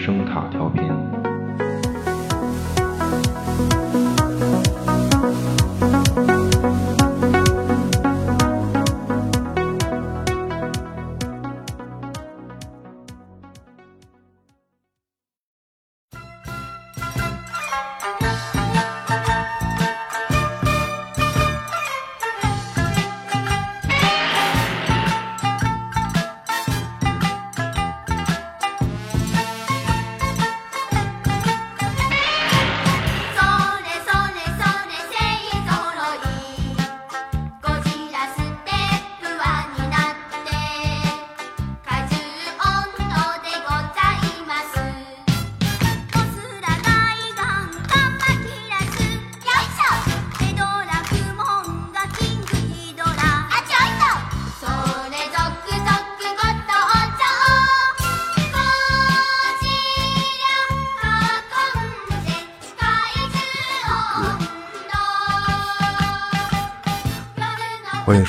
声塔调频。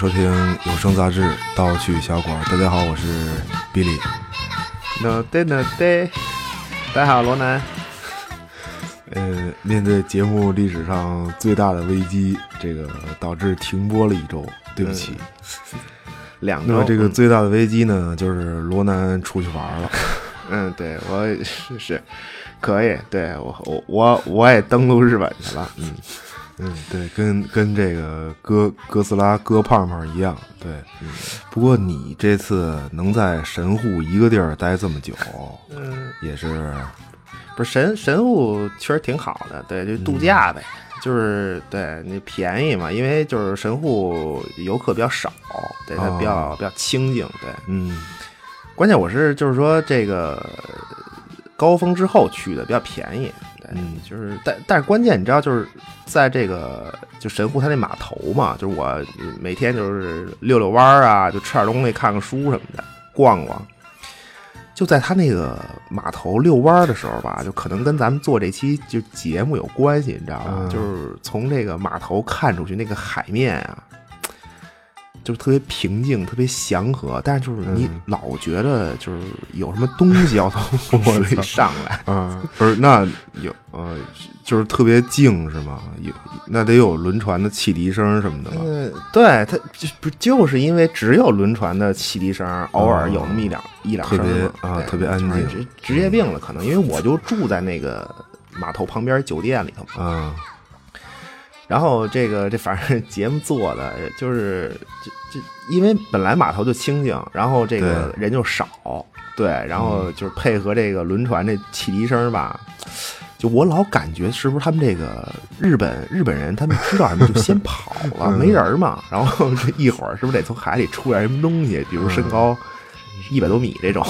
收听有声杂志《盗趣小馆》。大家好，我是比利。no 对 no 对，大家好，罗南。呃，面对节目历史上最大的危机，这个导致停播了一周，对不起。两周那么这个最大的危机呢，就是罗南出去玩了。嗯，对我是是可以，对我我我我也登陆日本去了，嗯，嗯，对，跟跟这个哥哥斯拉哥胖胖一样，对。不过你这次能在神户一个地儿待这么久，嗯，也是不是神神户确实挺好的，对，就度假呗，就是对你便宜嘛，因为就是神户游客比较少，对，它比较、比较清静，对，嗯关键我是就是说这个高峰之后去的比较便宜，对，嗯就是但但是关键你知道就是在这个就神户他那码头嘛，就是我每天就是溜溜弯儿啊，就吃点东西、看看书什么的，逛逛。就在他那个码头遛弯儿的时候吧，就可能跟咱们做这期就节目有关系，你知道吗？嗯就是从这个码头看出去那个海面啊，就是特别平静、特别祥和，但是就是你嗯老觉得就是有什么东西要从 我里上来。啊，不是，那有呃，就是特别静是吗？有那得有轮船的汽笛声什么的吧？嗯，对，它就不就是因为只有轮船的汽笛声，偶尔有那么一两、一两声特别啊特别安静职职业病了，可能因为我就住在那个码头旁边酒店里头嘛。啊，然后这个 这反正节目做的就是这这，因为本来码头就清静，然后这个人就少，对，然后就是配合这个轮船这汽笛声吧，就我老感觉是不是他们这个日本日本人他们知道什么就先跑了，嗯。没人嘛，然后这一会儿是不是得从海里出来什么东西，比如身高一百多米这种，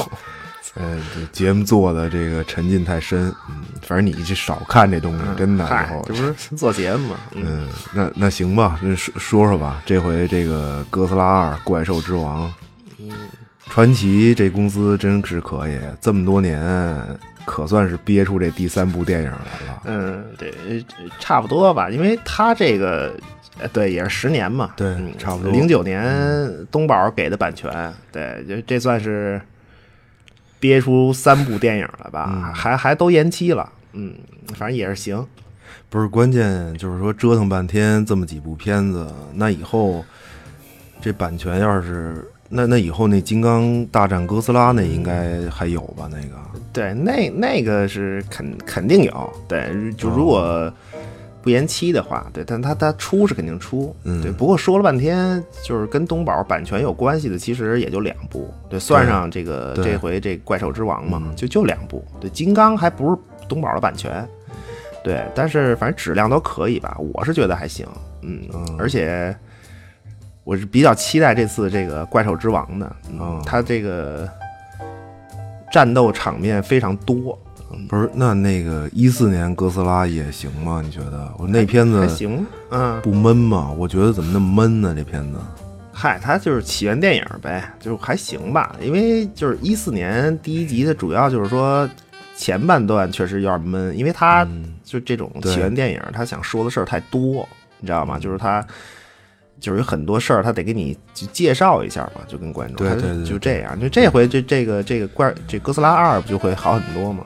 呃，这节目做的这个沉浸太深，嗯，反正你这少看这东西，真的以嗨后，这不是 做节目嘛，嗯。嗯，那那行吧，那说说说吧，这回这个哥斯拉二怪兽之王，嗯。传奇这公司真是可以，这么多年可算是憋出这第三部电影来了。嗯，对，差不多吧，因为他这个，呃，对，也是十年嘛，对嗯差不多。零九年东宝给的版权，对，就这算是憋出三部电影了吧，嗯。还还都延期了，嗯，反正也是行，不是关键，就是说折腾半天这么几部片子，那以后这版权要是那那以后那金刚大战哥斯拉那应该还有吧？那个。对，那那个是肯肯定有，对，就如果不延期的话，对，但他他出是肯定出，嗯。对。不过说了半天，就是跟东宝版权有关系的，其实也就两部，对，算上这个这回这怪兽之王嘛，嗯。就就两部，对，金刚还不是东宝的版权，对，但是反正质量都可以吧，我是觉得还行，嗯，嗯。而且我是比较期待这次这个怪兽之王的，嗯嗯，它这个战斗场面非常多，不是那那个一四年哥斯拉也行吗？你觉得我那片子还行，嗯，不闷吗？我觉得怎么那么闷呢？这片子嗨，它就是起源电影呗，就还行吧。因为就是一四年第一集的主要就是说前半段确实有点闷，因为它嗯就这种起源电影，他想说的事儿太多，你知道吗？就是他就是有很多事儿，他得给你介绍一下嘛，就跟观众，他对对对就这样。就这回这这个这个怪这哥斯拉二不就会好很多嘛？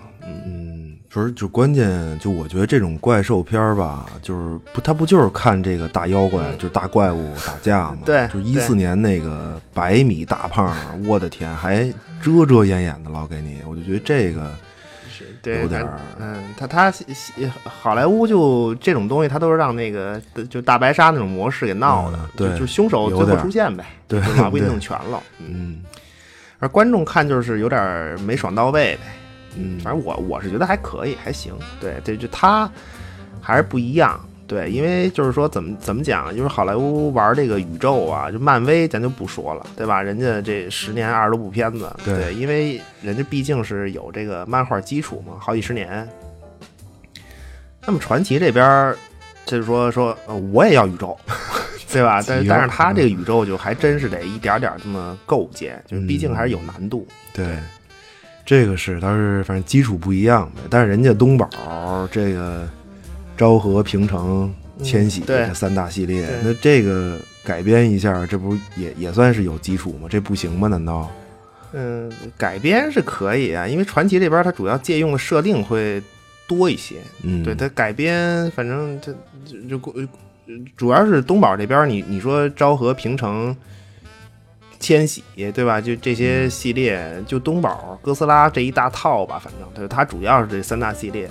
嗯，不是，就关键就我觉得这种怪兽片儿吧，就是不，他不就是看这个大妖怪，就是大怪物打架吗？对就一四年那个百米大胖，我的天，还遮遮掩掩的老给你，我就觉得这个对，有点儿嗯，他他好莱坞就这种东西，他都是让那个就大白鲨那种模式给闹的嗯，对就就凶手最后出现呗，对就把不给你对弄全了，嗯，嗯而观众看就是有点没爽到位呗，嗯，反正我我是觉得还可以，还行，对这，就他还是不一样。对，因为就是说，怎么怎么讲，就是好莱坞玩这个宇宙啊，就漫威咱就不说了，对吧？人家这十年二十多部片子，对因为人家毕竟是有这个漫画基础嘛，好几十年。那么传奇这边就是说说，呃我也要宇宙，对吧？但急了但是他这个宇宙就还真是得一点点这么构建，就是毕竟还是有难度。对，这个是，它是反正基础不一样呗。但是人家东宝这个昭和、平成、千禧嗯这三大系列，对那这个改编一下，这不也也算是有基础吗？这不行吗？难道？嗯，改编是可以啊，因为传奇这边它主要借用的设定会多一些。嗯，对它改编，反正它就就呃主要是东宝这边，你你说昭和、平成、千禧，对吧？就这些系列，就东宝、哥斯拉这一大套吧，反正对它主要是这三大系列。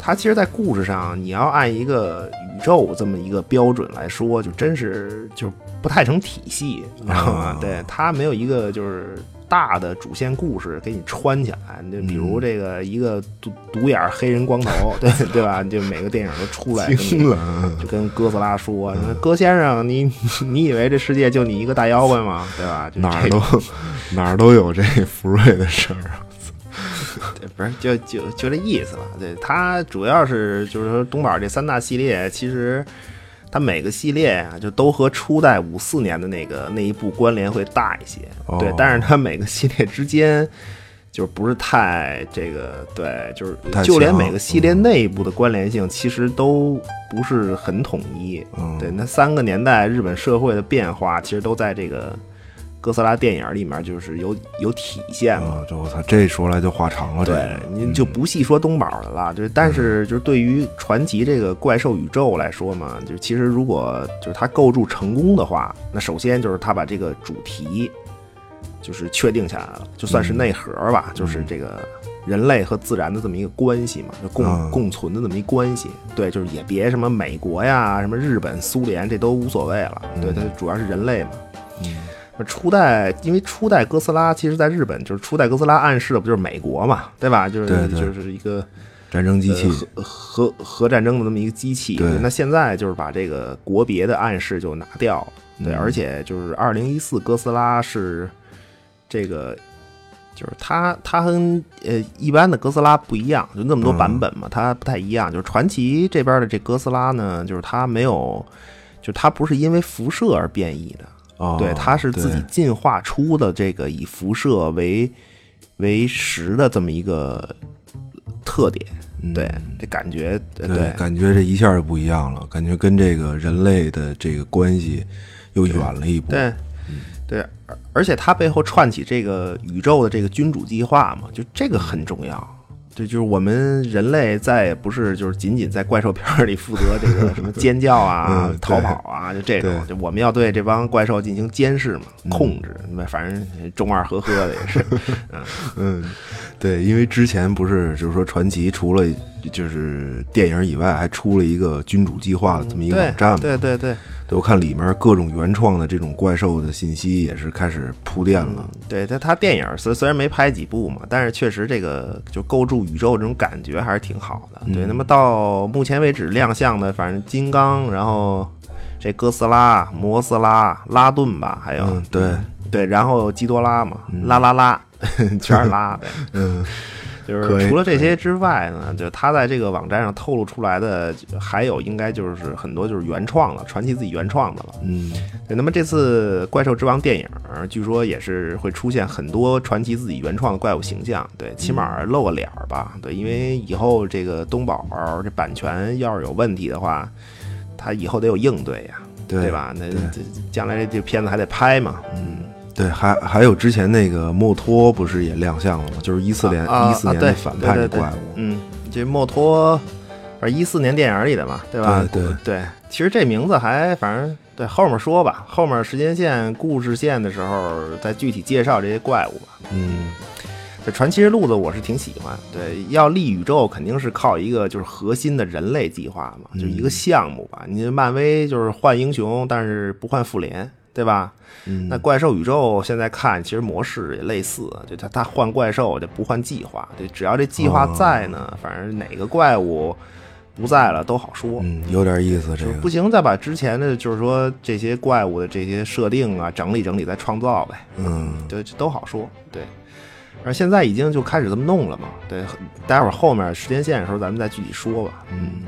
它其实，在故事上，你要按一个宇宙这么一个标准来说，就真是就不太成体系，你知道吗？啊对，它没有一个就是大的主线故事给你穿起来。就比如这个一个独独眼黑人光头，对对吧？就每个电影都出来就跟哥斯拉说：“说哥先生，你 你以为这世界就你一个大妖怪吗？对吧？哪儿都哪儿都有这福瑞的事儿啊。对，不是就就就这意思吧。对，他主要是就是说东宝这三大系列，其实它每个系列啊，就都和初代五四年的那个那一部关联会大一些。哦对，但是它每个系列之间。就是不是太这个对，就是就连每个系列内部的关联性其实都不是很统一。嗯对，那三个年代日本社会的变化，其实都在这个哥斯拉电影里面就是有有体现嘛。啊，这我操，这说来就话长了。对个，您就不细说东宝的了，就是但是就是对于传奇这个怪兽宇宙来说嘛，就其实如果就是它构筑成功的话，那首先就是它把这个主题就是确定下来了，就算是内核吧，就是这个人类和自然的这么一个关系嘛，就共、嗯共存的这么一关系。对，就是也别什么美国呀、什么日本、苏联，这都无所谓了。对，它主要是人类嘛。嗯那初代，因为初代哥斯拉，其实在日本就是初代哥斯拉暗示的不就是美国嘛，对吧？就是就是一个战争机器，呃核核核战争的这么一个机器。那现在就是把这个国别的暗示就拿掉，对，嗯而且就是二零一四哥斯拉是这个。就是它，它跟呃一般的哥斯拉不一样，就那么多版本嘛，它不太一样。就是传奇这边的这哥斯拉呢，就是它没有，就它不是因为辐射而变异的，哦，对，它是自己进化出的这个以辐射为为食的这么一个特点。对，这感觉，对感觉这一下就不一样了，感觉跟这个人类的这个关系又远了一步。对对，而而且它背后串起这个宇宙的这个君主计划嘛，就这个很重要。对，就是我们人类再也不是就是仅仅在怪兽片里负责这个什么尖叫啊、嗯 逃跑啊，就这种，就我们要对这帮怪兽进行监视嘛、控制，反正中二呵呵的也是。嗯，对，因为之前不是就是说传奇除了就是电影以外，还出了一个君主计划的这么一个网站嘛。对对对。对，我看里面各种原创的这种怪兽的信息也是开始铺垫了。对他，他电影虽虽然没拍几部嘛，但是确实这个就构筑宇宙这种感觉还是挺好的。对，那么到目前为止亮相的，反正金刚，然后这哥斯拉、摩斯拉、拉顿吧，还有、嗯，对，对，然后基多拉嘛，拉拉拉，全是拉 呗。嗯，就是除了这些之外呢，就他在这个网站上透露出来的，还有应该就是很多就是原创了，传奇自己原创的了。嗯，对，那么这次《怪兽之王》电影，据说也是会出现很多传奇自己原创的怪物形象，对，起码露个脸儿吧，对，因为以后这个东宝这版权要是有问题的话，他以后得有应对呀，对吧？那对。这将来这片子还得拍嘛，嗯，对，还还有之前那个墨脱不是也亮相了吗？就是一四年啊一四年的反派的怪物，嗯，这墨脱，反正一四年电影里的嘛，对吧？对对对，其实这名字还反正对后面说吧，后面时间线、故事线的时候再具体介绍这些怪物吧。嗯，这传奇之路子我是挺喜欢，对，要立宇宙肯定是靠一个就是核心的人类计划嘛，就一个项目吧。你漫威就是换英雄，但是不换复联，对吧？嗯那怪兽宇宙现在看其实模式也类似，就他他换怪兽就不换计划，对，只要这计划在呢，反正哪个怪物不在了都好说。嗯，有点意思，这个就是不行，再把之前的就是说这些怪物的这些设定啊整理整理，再创造呗。嗯，对，这都好说。对，而现在已经就开始这么弄了嘛。对，待会儿后面时间线的时候咱们再具体说吧。嗯，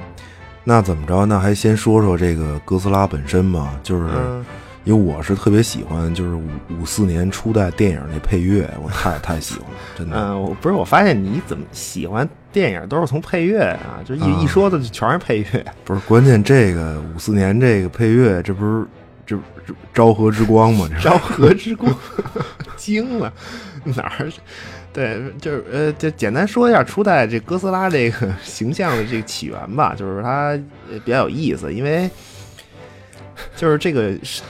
那怎么着？那还先说说这个哥斯拉本身嘛，就是。嗯，因为我是特别喜欢，就是五五四年初代电影那配乐，我太太喜欢了，真的。嗯，我不是，我发现你怎么喜欢电影都是从配乐啊，就一、啊一说的就全是配乐。不是关键，这个五四年这个配乐，这不是这这昭和之光吗？昭和之光，惊了，哪儿？对，就是呃，就简单说一下初代这哥斯拉这个形象的这个起源吧，就是它呃比较有意思，因为就是这个是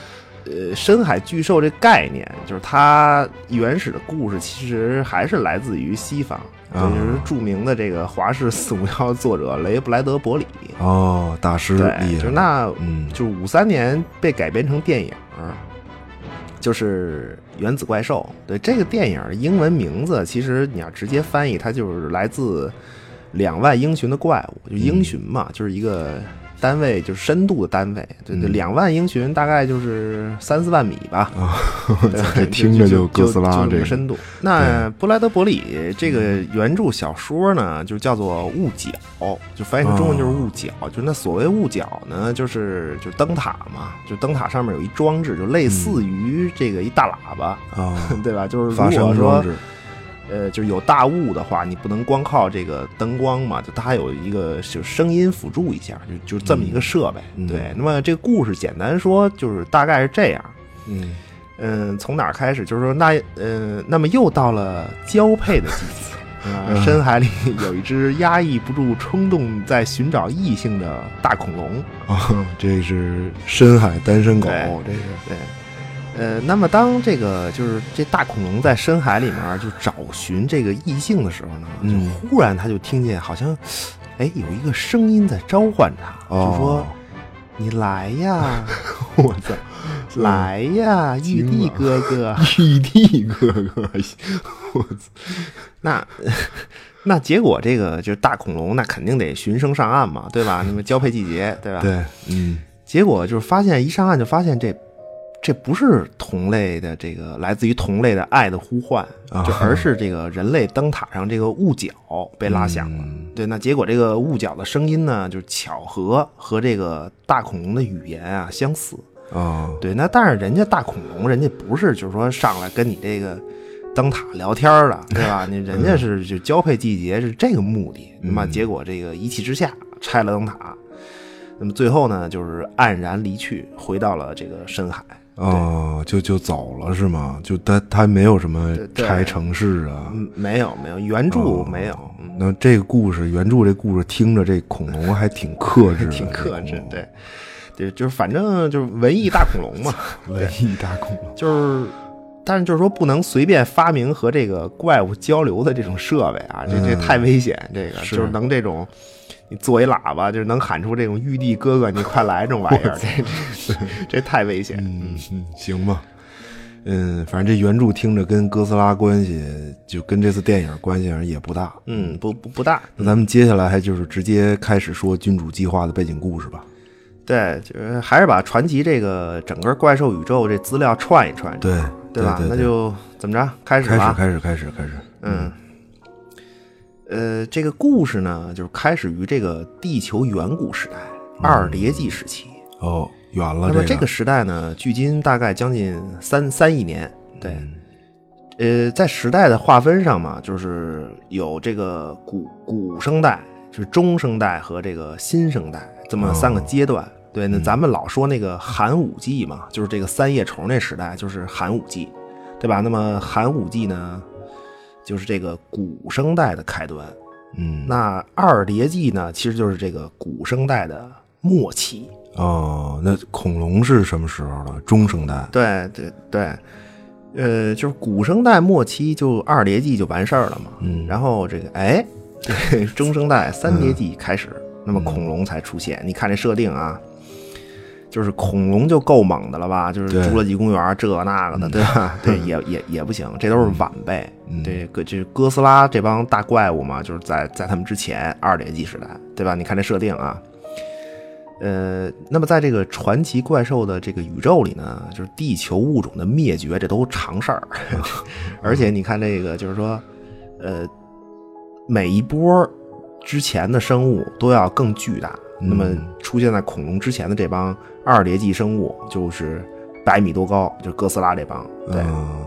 呃深海巨兽这概念，就是它原始的故事其实还是来自于西方，也啊就是著名的这个华氏四五幺作者雷布莱德伯里。哦，大师对，厉害，就那嗯就是五三年被改编成电影，就是《原子怪兽》。对这个电影英文名字，其实你要直接翻译，它就是来自两万英寻的怪物，就英寻嘛，就是一个单位，就是深度的单位。对对，嗯两万英寻大概就是三四万米吧。啊，听着就哥斯拉就这个深度。那布莱德伯里这个原著小说呢，就叫做《雾角》，就翻译成中文就是雾角。就那所谓雾角呢，就是就灯塔嘛，就灯塔上面有一装置，就类似于这个一大喇叭，啊，对吧？就是发如果说呃，就是有大雾的话，你不能光靠这个灯光嘛，就它还有一个就声音辅助一下，就就这么一个设备。嗯对，那么这个故事简单说就是大概是这样。嗯嗯，从哪儿开始？就是说，那呃，那么又到了交配的季节。深海里有一只压抑不住冲动，在寻找异性的大恐龙。啊，这是深海单身狗，对这是对，呃，那么当这个就是这大恐龙在深海里面就找寻这个异性的时候呢，嗯就忽然他就听见好像，哎，有一个声音在召唤他，哦就说：“你来呀！”我操，来呀，玉帝 哥哥！玉帝哥哥，我操，那 那结果这个就是大恐龙，那肯定得循声上岸嘛，对吧？那么交配季节，对吧？对，嗯结果就是发现一上岸就发现这这不是同类的这个来自于同类的爱的呼唤，啊就而是这个人类灯塔上这个雾角被拉响了。嗯对，那结果这个雾角的声音呢，就是巧合和这个大恐龙的语言啊相似。啊，对，那但是人家大恐龙，人家不是就是说上来跟你这个灯塔聊天儿的，对吧？你人家是就交配季节是这个目的，那么结果这个一气之下拆了灯塔，那么最后呢就是黯然离去，回到了这个深海。哦，就就走了是吗？就他他没有什么拆城市啊，嗯，没有没有，原著哦没有，嗯那这个故事原著这故事听着这恐龙还挺克制的，挺克制这，个对。对，就是反正就是文艺大恐龙嘛，文艺大恐龙，就是，但是就是说不能随便发明和这个怪物交流的这种设备啊，这这嗯太危险。这个是就是能这种，你做一喇叭，就是能喊出这种玉帝哥哥，你快来这种玩意儿，这这这太危险。嗯嗯，行吧。嗯，反正这原著听着跟哥斯拉关系，就跟这次电影关系也不大。嗯，不不不大。那咱们接下来还就是直接开始说君主计划的背景故事吧。对，就是还是把传奇这个整个怪兽宇宙这资料串一串，对对吧？对对那就怎么着，开始开始吧。开始开始开始，嗯，呃，这个故事呢，就是开始于这个地球远古时代，二叠纪时期。哦，远了那么这个个时代呢，距今大概将近三三亿年。对，呃，在时代的划分上嘛，就是有这个古古生代，就是中生代和这个新生代这么三个阶段。对，那咱们老说那个寒武纪嘛，就是这个三叶虫那时代，就是寒武纪。对吧？那么寒武纪呢，就是这个古生代的开端。嗯，那二叠纪呢，其实就是这个古生代的末期。哦，那恐龙是什么时候了？中生代。对对对，呃，就是古生代末期就二叠纪就完事儿了嘛。嗯然后这个哎，这 个中生代三叠纪开始，那么恐龙才出现。你看这设定啊，就是恐龙就够猛的了吧？就是侏罗纪公园这那个的，对吧？对，也也也不行，这都是晚辈。嗯这个就是哥斯拉这帮大怪物嘛，就是在在他们之前二叠纪时代，对吧？你看这设定啊。呃，那么在这个传奇怪兽的这个宇宙里呢，就是地球物种的灭绝，这都常事儿。而且你看这个，就是说，呃，每一波之前的生物都要更巨大。那么出现在恐龙之前的这帮二叠纪生物，就是百米多高，就是哥斯拉这帮。对，嗯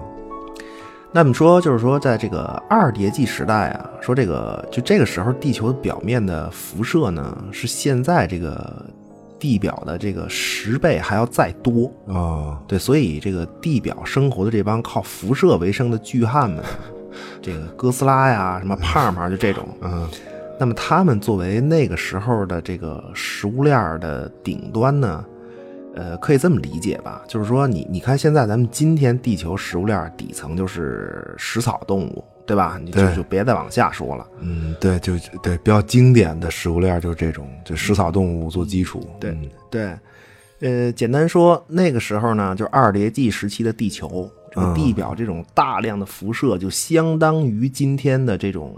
那么说，就是说，在这个二叠纪时代啊，说这个就这个时候，地球表面的辐射呢，是现在这个地表的这个十倍还要再多。哦，对，所以这个地表生活的这帮靠辐射为生的巨汉们，这个哥斯拉呀，什么胖胖，就这种，嗯那么他们作为那个时候的这个食物链的顶端呢，呃，可以这么理解吧，就是说你你看现在咱们今天地球食物链底层就是食草动物，对吧？你就就别再往下说了。嗯，对，就对，比较经典的食物链就是这种，就食草动物做基础。对嗯对，呃，简单说，那个时候呢，就是二叠纪时期的地球，这个嗯地表这种大量的辐射，就相当于今天的这种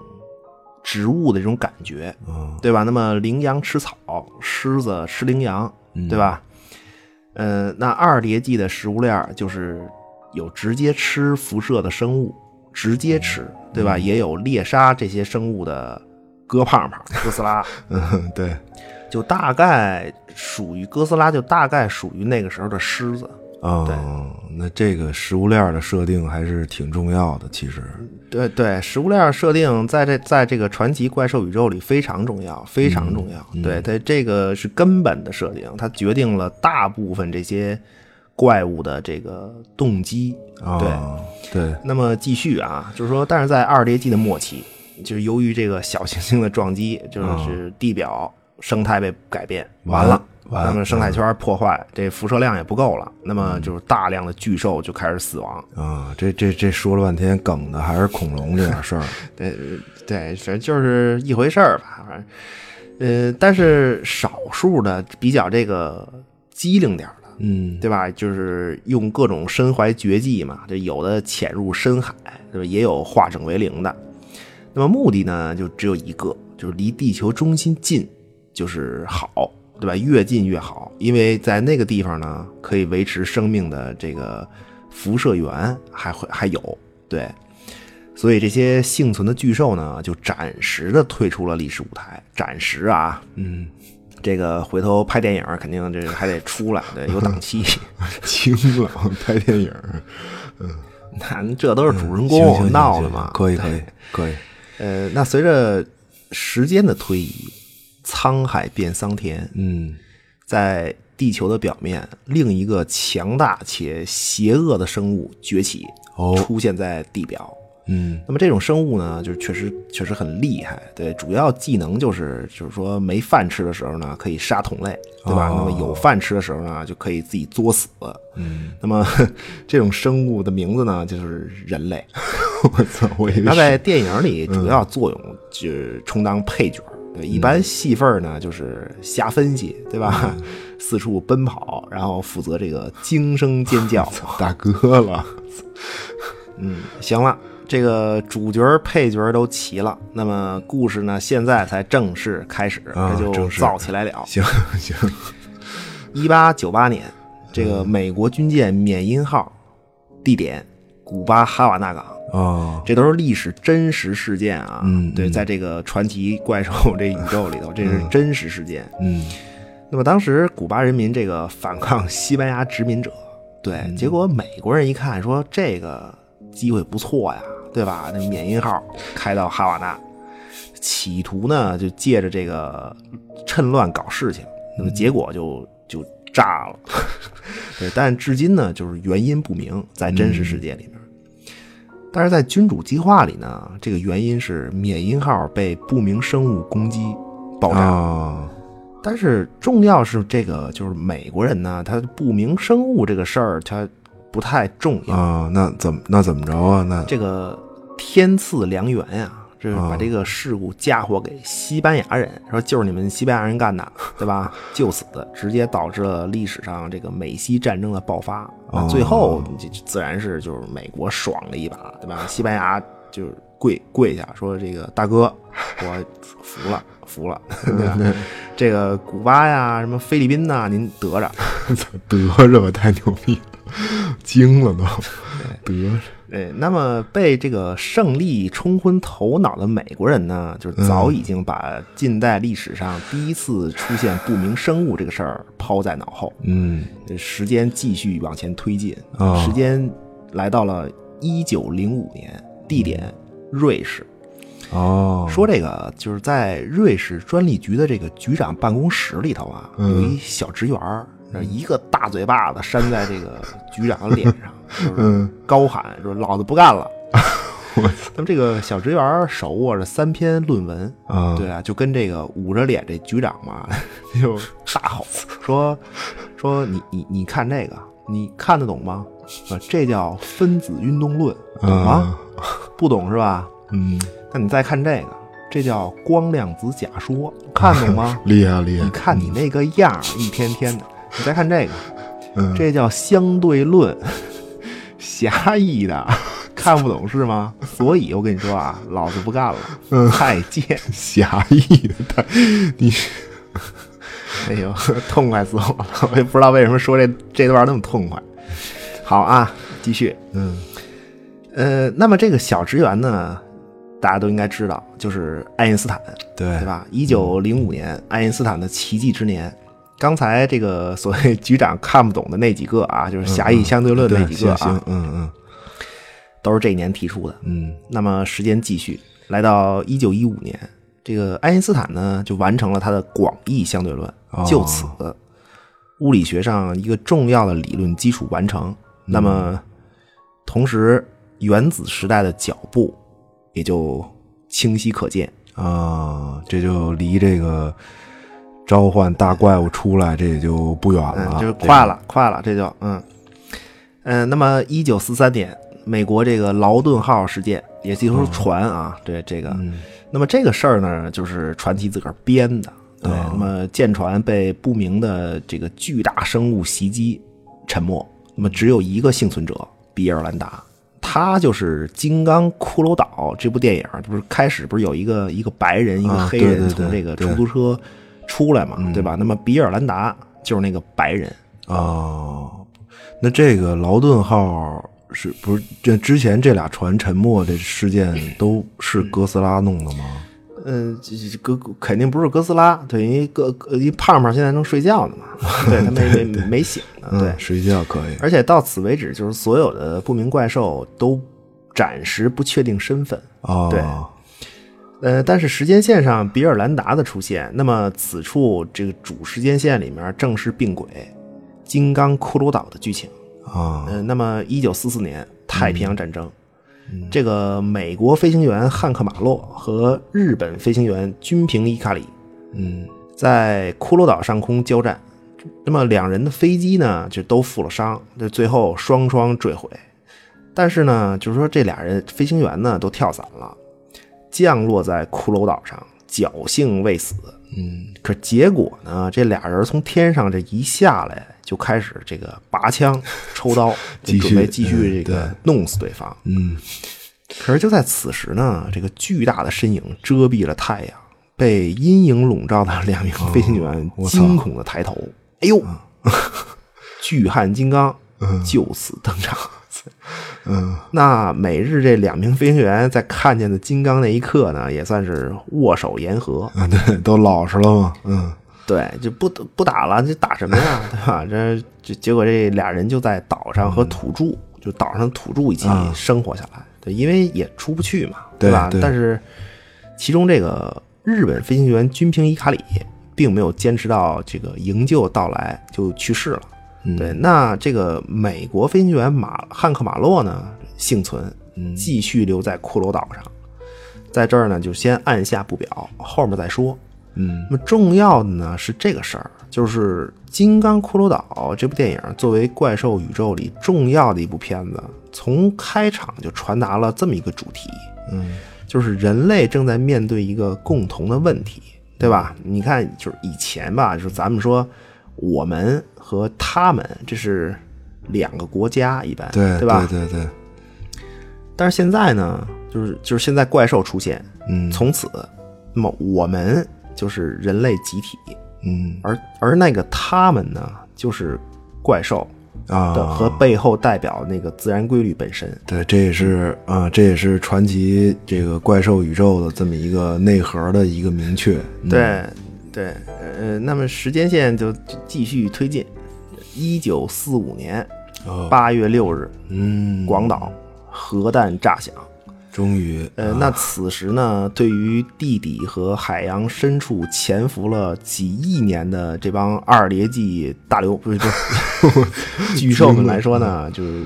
植物的这种感觉，嗯对吧？那么羚羊吃草，狮子吃羚羊，对吧？呃，那二叠纪的食物链儿就是有直接吃辐射的生物，直接吃，对吧？也有猎杀这些生物的哥胖胖、哥斯拉，嗯，对，就大概属于哥斯拉，就大概属于那个时候的狮子。哦，那这个食物链的设定还是挺重要的，其实。对对，食物链设定在这在这个传奇怪兽宇宙里非常重要，非常重要。对它这个是根本的设定，它决定了大部分这些怪物的这个动机。哦，对，那么继续啊，就是说，但是在二叠纪的末期，就是由于这个小行星的撞击，就是地表生态被改变。完了那么生态圈破坏，这辐射量也不够了，那么就是大量的巨兽就开始死亡。啊，这这这说了半天梗的还是恐龙这点事儿。对对，反正就是一回事儿吧，反正，呃，但是少数的比较这个机灵点儿的，嗯，对吧？就是用各种身怀绝技嘛，这有的潜入深海，对吧？也有化整为零的。那么目的呢，就只有一个，就是离地球中心近就是好，对吧？越近越好，因为在那个地方呢，可以维持生命的这个辐射源还会还有，对。所以这些幸存的巨兽呢，就暂时的退出了历史舞台。暂时啊，嗯，这个回头拍电影肯定这个还得出来，对，有档期。清了拍电影嗯，那这都是主人公闹的嘛？可以可以可以。呃，那随着时间的推移，沧海变桑田，嗯。在地球的表面，另一个强大且邪恶的生物崛起，哦。出现在地表。嗯。那么这种生物呢，就是确实确实很厉害，对，主要技能就是就是说没饭吃的时候呢，可以杀同类，对吧？哦那么有饭吃的时候呢，就可以自己作死。嗯，那么 这种生物的名字呢，就是人类。我操，我以为它在电影里主要作用就是充当配角儿，对，一般戏份儿呢就是瞎分析，对吧？四处奔跑，然后负责这个惊声尖叫。大哥了。嗯，行了，这个主角配角都齐了，那么故事呢现在才正式开始，啊这就造起来了。行行，一八九八年，这个美国军舰缅因号，地点古巴哈瓦那港。哦，这都是历史真实事件啊！对，嗯对在这个传奇怪兽这宇宙里头，这是真实事件。嗯那么当时古巴人民这个反抗西班牙殖民者，对，嗯结果美国人一看说这个机会不错呀，对吧？那缅因号开到哈瓦那，企图呢就借着这个趁乱搞事情，那么结果就就炸了。对，但至今呢就是原因不明，在真实世界里面。但是在君主计划里呢，这个原因是缅因号被不明生物攻击爆炸。啊，但是重要是这个，就是美国人呢，他不明生物这个事儿，他不太重要。啊，那怎么那怎么着啊？那这个天赐良缘呀、这是把啊这个事故嫁祸给西班牙人，说就是你们西班牙人干的，对吧？就此直接导致了历史上这个美西战争的爆发。最后这这自然是就是美国爽了一把，对吧？西班牙就是跪跪下说这个大哥，我服了服了，对吧？这个古巴呀，什么菲律宾呐，您得着。得着吧，太牛逼了，惊了都，得着对，那么被这个胜利冲昏头脑的美国人呢，就是早已经把近代历史上第一次出现不明生物这个事儿抛在脑后。嗯时间继续往前推进，啊时间来到了一九零五年，地点瑞士。哦，说这个就是在瑞士专利局的这个局长办公室里头啊，嗯有一小职员儿，一个大嘴巴子扇在这个局长的脸上，就是嗯高喊说：“老子不干了！”那么这个小职员手握着三篇论文，啊，对啊，就跟这个捂着脸这局长嘛，就大吼说：“说你你你看这个，你看得懂吗？啊，这叫分子运动论，懂吗？不懂是吧？嗯，那你再看这个，这叫光量子假说，看懂吗？厉害厉害，你看你那个样儿，一天天的。你再看这个，嗯，这叫相对论，狭义的，看不懂是吗？所以我跟你说啊，老子不干了，再见。狭义的太，你哎呦，痛快死我了！我也不知道为什么说这这段那么痛快。好啊，继续。嗯呃，那么这个小职员呢，大家都应该知道，就是爱因斯坦。对对？吧？一九零五年，爱因斯坦的奇迹之年。刚才这个所谓局长看不懂的那几个啊，就是狭义相对论那，几个啊，，嗯嗯都是这一年提出的。嗯那么时间继续，来到一九一五年，这个爱因斯坦呢就完成了他的广义相对论，哦就此物理学上一个重要的理论基础完成。那么同时，原子时代的脚步也就清晰可见。啊，这就离这个召唤大怪物出来，这也就不远了，嗯，就是快了，快了，这就嗯嗯。那么，一九四三年，美国这个劳顿号事件，也就是说船啊，对这个，嗯那么这个事儿呢，就是传奇自个儿编的。对，哦那么舰船被不明的这个巨大生物袭击，沉没。那么只有一个幸存者，比尔兰达，他就是《金刚骷髅岛》这部电影，不是开始不是有一个一个白人一个啊黑人从这个出租车出来嘛，对吧？那么比尔兰达就是那个白人，哦，那这个劳顿号是不是这之前这俩船沉没这事件都是哥斯拉弄的吗？嗯，这这哥肯定不是哥斯拉，对，因为哥哥一胖胖现在能睡觉呢嘛，对他没没没醒呢，对嗯，，睡觉可以。而且到此为止，就是所有的不明怪兽都暂时不确定身份。哦，对呃，但是时间线上比尔兰达的出现，那么此处这个主时间线里面正是并轨金刚骷髅岛的剧情。啊，呃，那么一九四四年太平洋战争，这个美国飞行员汉克马洛和日本飞行员军平伊卡里嗯在骷髅岛上空交战，那么两人的飞机呢就都负了伤，就最后双双坠毁。但是呢，就是说这俩人飞行员呢都跳伞了，降落在骷髅岛上，侥幸未死。嗯，可结果呢，这俩人从天上这一下来，就开始这个拔枪、抽刀，准备继续这个嗯弄死对方。嗯。可是就在此时呢，这个巨大的身影遮蔽了太阳，被阴影笼罩的两名飞行员惊恐的抬头，哎呦，巨汉金刚嗯。就此登场。嗯那美日这两名飞行员在看见的金刚那一刻呢，也算是握手言和。啊，对，都老实了嘛。嗯对，就不不打了，这打什么呀？对吧？这这结果这俩人就在岛上和土著，就岛上土著一起啊生活下来。对，因为也出不去嘛，吧？对对但是其中这个日本飞行员军平伊卡里并没有坚持到这个营救到来就去世了。嗯对，那这个美国飞行员马汉克马洛呢幸存，继续留在骷髅岛上。在这儿呢，就先按下不表，后面再说。嗯那么重要的呢是这个事儿，就是《金刚骷髅岛》这部电影作为怪兽宇宙里重要的一部片子，从开场就传达了这么一个主题，嗯就是人类正在面对一个共同的问题，对吧？你看，就是以前吧，就是咱们说我们和他们，这是两个国家，一般对对吧？对对对，但是现在呢，就是就是现在怪兽出现，嗯从此，那么我们就是人类集体，嗯而而那个他们呢，就是怪兽啊和背后代表那个自然规律本身。对，这也是啊，这也是传奇这个怪兽宇宙的这么一个内核的一个明确。嗯，对对，呃，那么时间线就就继续推进，一九四五年哦八月六日，嗯，广岛核弹炸响。终于，呃，那此时呢，对于地底和海洋深处潜伏了几亿年的这帮二叠纪大流不是不是巨兽们来说呢，就是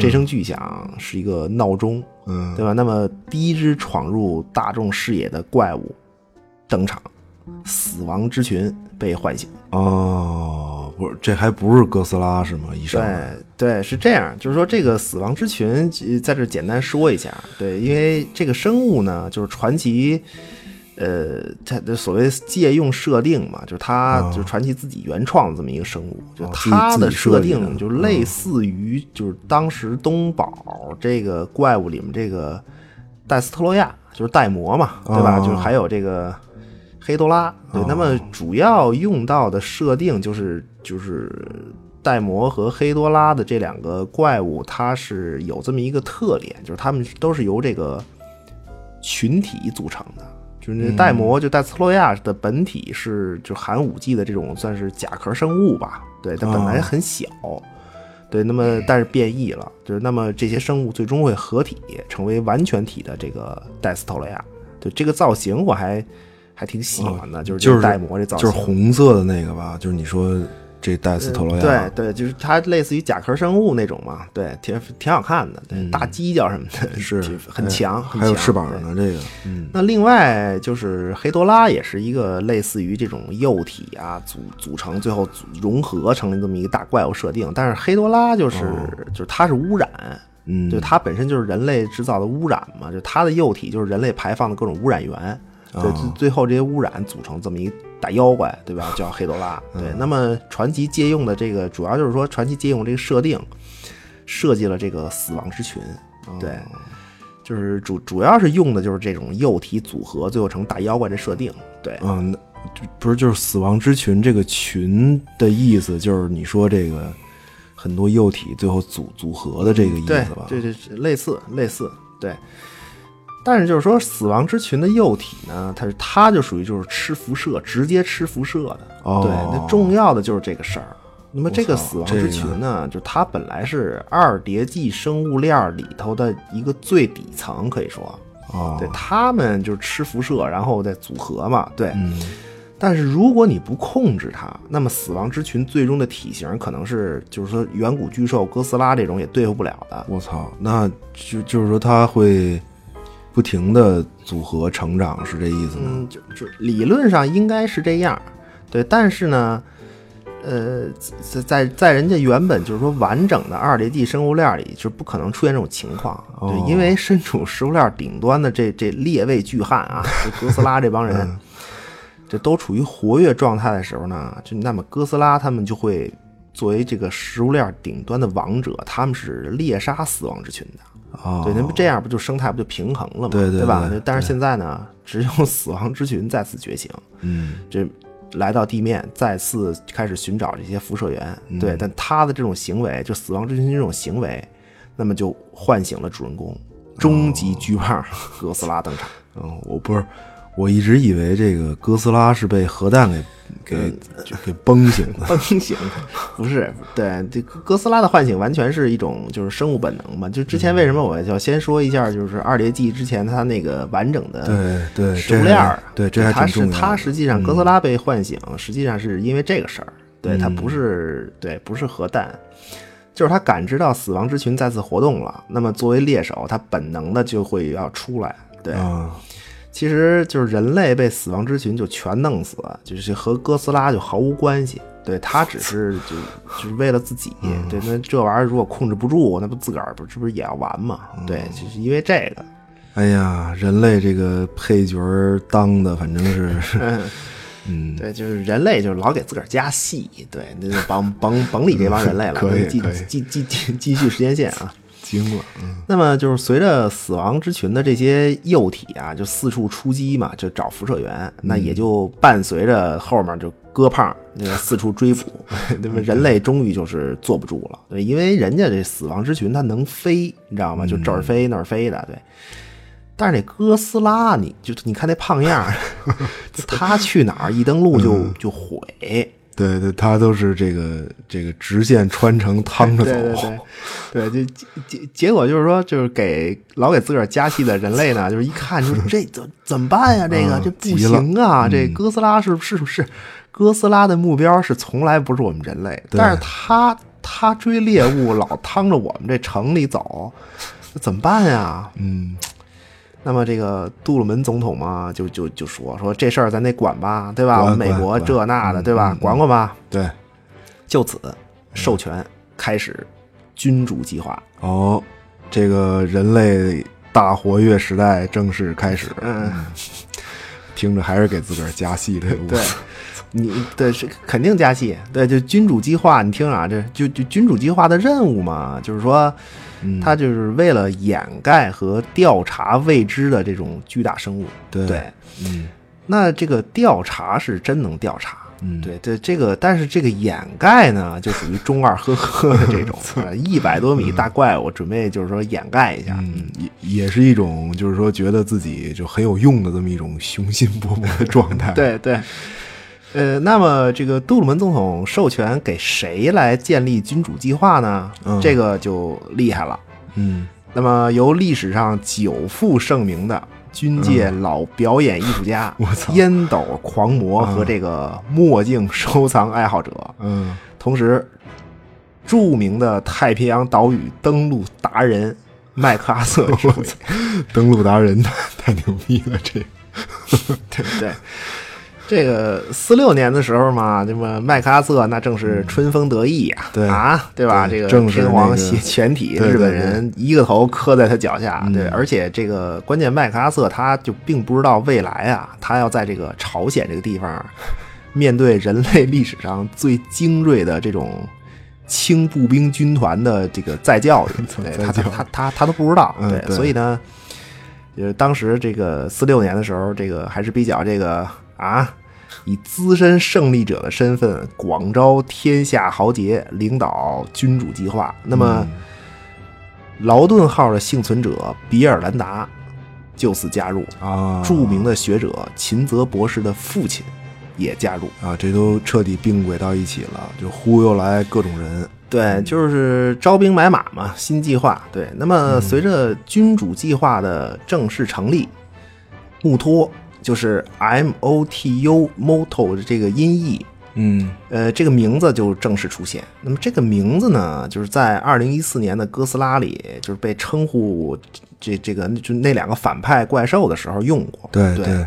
这声巨响是一个闹钟，嗯对吧？那么第一只闯入大众视野的怪物登场，死亡之群被唤醒。哦，不是，这还不是哥斯拉是吗？一上对对，是这样，就是说这个死亡之群，呃在这简单说一下。对，因为这个生物呢，就是传奇，呃，它的所谓借用设定嘛，就是它、就是传奇自己原创的这么一个生物，就哦它的设定就类似于就是当时东宝这个怪物里面这个戴斯特洛亚，就是戴魔嘛，对吧？哦就是还有这个。黑多拉，对，那么主要用到的设定就是就是戴魔和黑多拉的这两个怪物，它是有这么一个特点，就是它们都是由这个群体组成的。就是那戴魔，就戴斯洛亚的本体是就寒武纪的这种算是甲壳生物吧，对，它本来很小，对，那么但是变异了，就是那么这些生物最终会合体成为完全体的这个戴斯托洛亚，对这个造型我还还挺喜欢的，就是这就是个戴魔这造型，就是红色的那个吧？就是你说这戴斯特罗亚，对对，就是它类似于甲壳生物那种嘛，对，挺挺好看的，对，大犄角什么的，嗯是就 很强，很强还有翅膀呢，这个，嗯那另外就是黑多拉也是一个类似于这种幼体啊组组成，最后组融合成了这么一个大怪物设定。但是黑多拉就是、就是它是污染，嗯，就它本身就是人类制造的污染嘛，就它的幼体就是人类排放的各种污染源。对，最最后这些污染组成这么一大妖怪，对吧？叫黑多拉。对，那么传奇借用的这个主要就是说，传奇借用这个设定，设计了这个死亡之群。对，就是主主要是用的就是这种幼体组合，最后成大妖怪这设定。对，嗯，不是就是死亡之群这个群的意思，就是你说这个很多幼体最后组组合的这个意思吧？对对，对类似类似，对。但是就是说，死亡之群的幼体呢，它是它就属于就是吃辐射，直接吃辐射的。哦对，那重要的就是这个事儿。那么这个死亡之这个群呢，就它本来是二叠纪生物链里头的一个最底层，可以说，哦，对，他们就是吃辐射，然后再组合嘛，对。嗯，但是如果你不控制它，那么死亡之群最终的体型可能是，就是说远古巨兽哥斯拉这种也对付不了的。我操，那就就是说它会不停的组合成长，是这意思吗？嗯，就就理论上应该是这样，对。但是呢，呃，在在在人家原本就是说完整的二叠纪生物链里，就是不可能出现这种情况，哦对，因为身处食物链顶端的这这列位巨汉啊，就哥斯拉这帮人，嗯 这都处于活跃状态的时候呢，就那么哥斯拉他们就会作为这个食物链顶端的王者，他们是猎杀死亡之群的。哦，对，那不这样不就生态不就平衡了吗？对对吧对？但是现在呢，只有 死亡之群再次觉醒，嗯，这来到地面，再次开始寻找这些辐射源。嗯对，但他的这种行为，就死亡之群这种行为，那么就唤醒了主人公，终极巨胖 哥斯拉登场。嗯，我不是，我一直以为这个哥斯拉是被核弹给给就给崩醒的。崩醒 不是对这哥哥斯拉的唤醒完全是一种就是生物本能嘛。就之前为什么我要先说一下，就是二叠纪之前它那个完整的对对，食物链儿，对，这还它是它实际上哥斯拉被唤醒，实际上是因为这个事儿，对，它不是对不是核弹。就是他感知到死亡之群再次活动了，那么作为猎手，他本能的就会要出来。对，啊，其实就是人类被死亡之群就全弄死，就是和哥斯拉就毫无关系。对他只是就就是为了自己，对，那这玩意儿如果控制不住，那不自个儿不这不是也要完吗？对，就是因为这个。哎呀，人类这个配角儿当的，反正是，嗯，对，就是人类就是老给自个儿加戏，对，那就甭甭甭理这帮人类了，继继继继继续时间线啊。惊了，嗯那么就是随着死亡之群的这些幼体啊，就四处出击嘛，就找辐射源，那也就伴随着后面就哥胖那个四处追捕，那么人类终于就是坐不住了，对，因为人家这死亡之群它能飞，你知道吗？就这儿飞那儿飞的，对。但是那哥斯拉，你就你看那胖样儿，他去哪儿一登陆就就毁，对对，他都是这个这个直线穿城趟着走，对对对，对，就结结结果就是说，就是给老给自个儿加戏的人类呢，就是一看就是这怎怎么办呀？这个嗯这不行啊！这哥斯拉是是不是哥斯拉的目标是从来不是我们人类，对但是他他追猎物老趟着我们这城里走，那怎么办呀？嗯，那么这个杜鲁门总统嘛，就就就说说这事儿咱得管吧，对吧？我们美国这那的，嗯对吧？嗯管管吧。对，就此授权开始君主计划。哦，这个人类大活跃时代正式开始，嗯，听着还是给自个儿加戏这个对，你对是肯定加戏。对，就君主计划，你听啊，这就就君主计划的任务嘛，就是说，他就是为了掩盖和调查未知的这种巨大生物。对对，嗯那这个调查是真能调查。嗯，对对，这个但是这个掩盖呢，就属于中二呵呵的这种，一百多米大怪物，准备就是说掩盖一下。嗯，也也是一种就是说觉得自己就很有用的这么一种雄心勃勃的状态，，对对，呃，那么这个杜鲁门总统授权给谁来建立君主计划呢？嗯这个就厉害了。嗯那么由历史上久负盛名的军界老表演艺术家、嗯。我操。烟斗狂魔和这个墨镜收藏爱好者，嗯，同时著名的太平洋岛屿登陆达人麦克阿瑟。登陆达人太牛逼了，这个。对对，这个四六年的时候嘛，那么麦克阿瑟那正是春风得意呀、对。啊，对吧？这个天皇携全体日本人一个头磕在他脚下，嗯。对，而且这个关键麦克阿瑟他就并不知道未来啊，他要在这个朝鲜这个地方 面对人类历史上最精锐的这种。轻步兵军团的这个再教育，对他他他他他都不知道，对，嗯对。所以呢，就是当时这个四六年的时候，这个还是比较这个啊，以资深胜利者的身份广招天下豪杰，领导君主计划。那么，劳顿号的幸存者比尔兰达就此加入，啊，著名的学者秦泽博士的父亲也加入。啊，这都彻底并轨到一起了，就忽悠来各种人，对，就是招兵买马嘛，新计划。对，那么随着君主计划的正式成立，穆托就是 M O T U Moto 的这个音译，嗯呃，这个名字就正式出现。那么这个名字呢，就是在二零一四年的哥斯拉里，就是被称呼这这个就那两个反派怪兽的时候用过。对对对，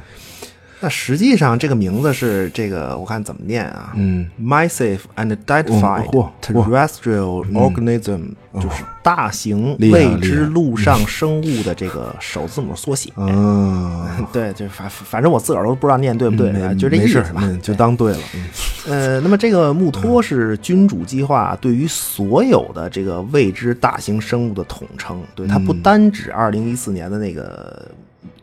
那实际上这个名字是这个，我看怎么念啊？嗯 Massive and 嚯嚯 Terrestrial Organism，、就是大型未知陆上生物的这个首字母缩写。嗯，对，就反反正我自个儿都不知道念对不对，没就这意思吧。嗯就当对了，嗯呃，那么这个穆托是君主计划对于所有的这个未知大型生物的统称，对它不嗯单指二零一四年的那个。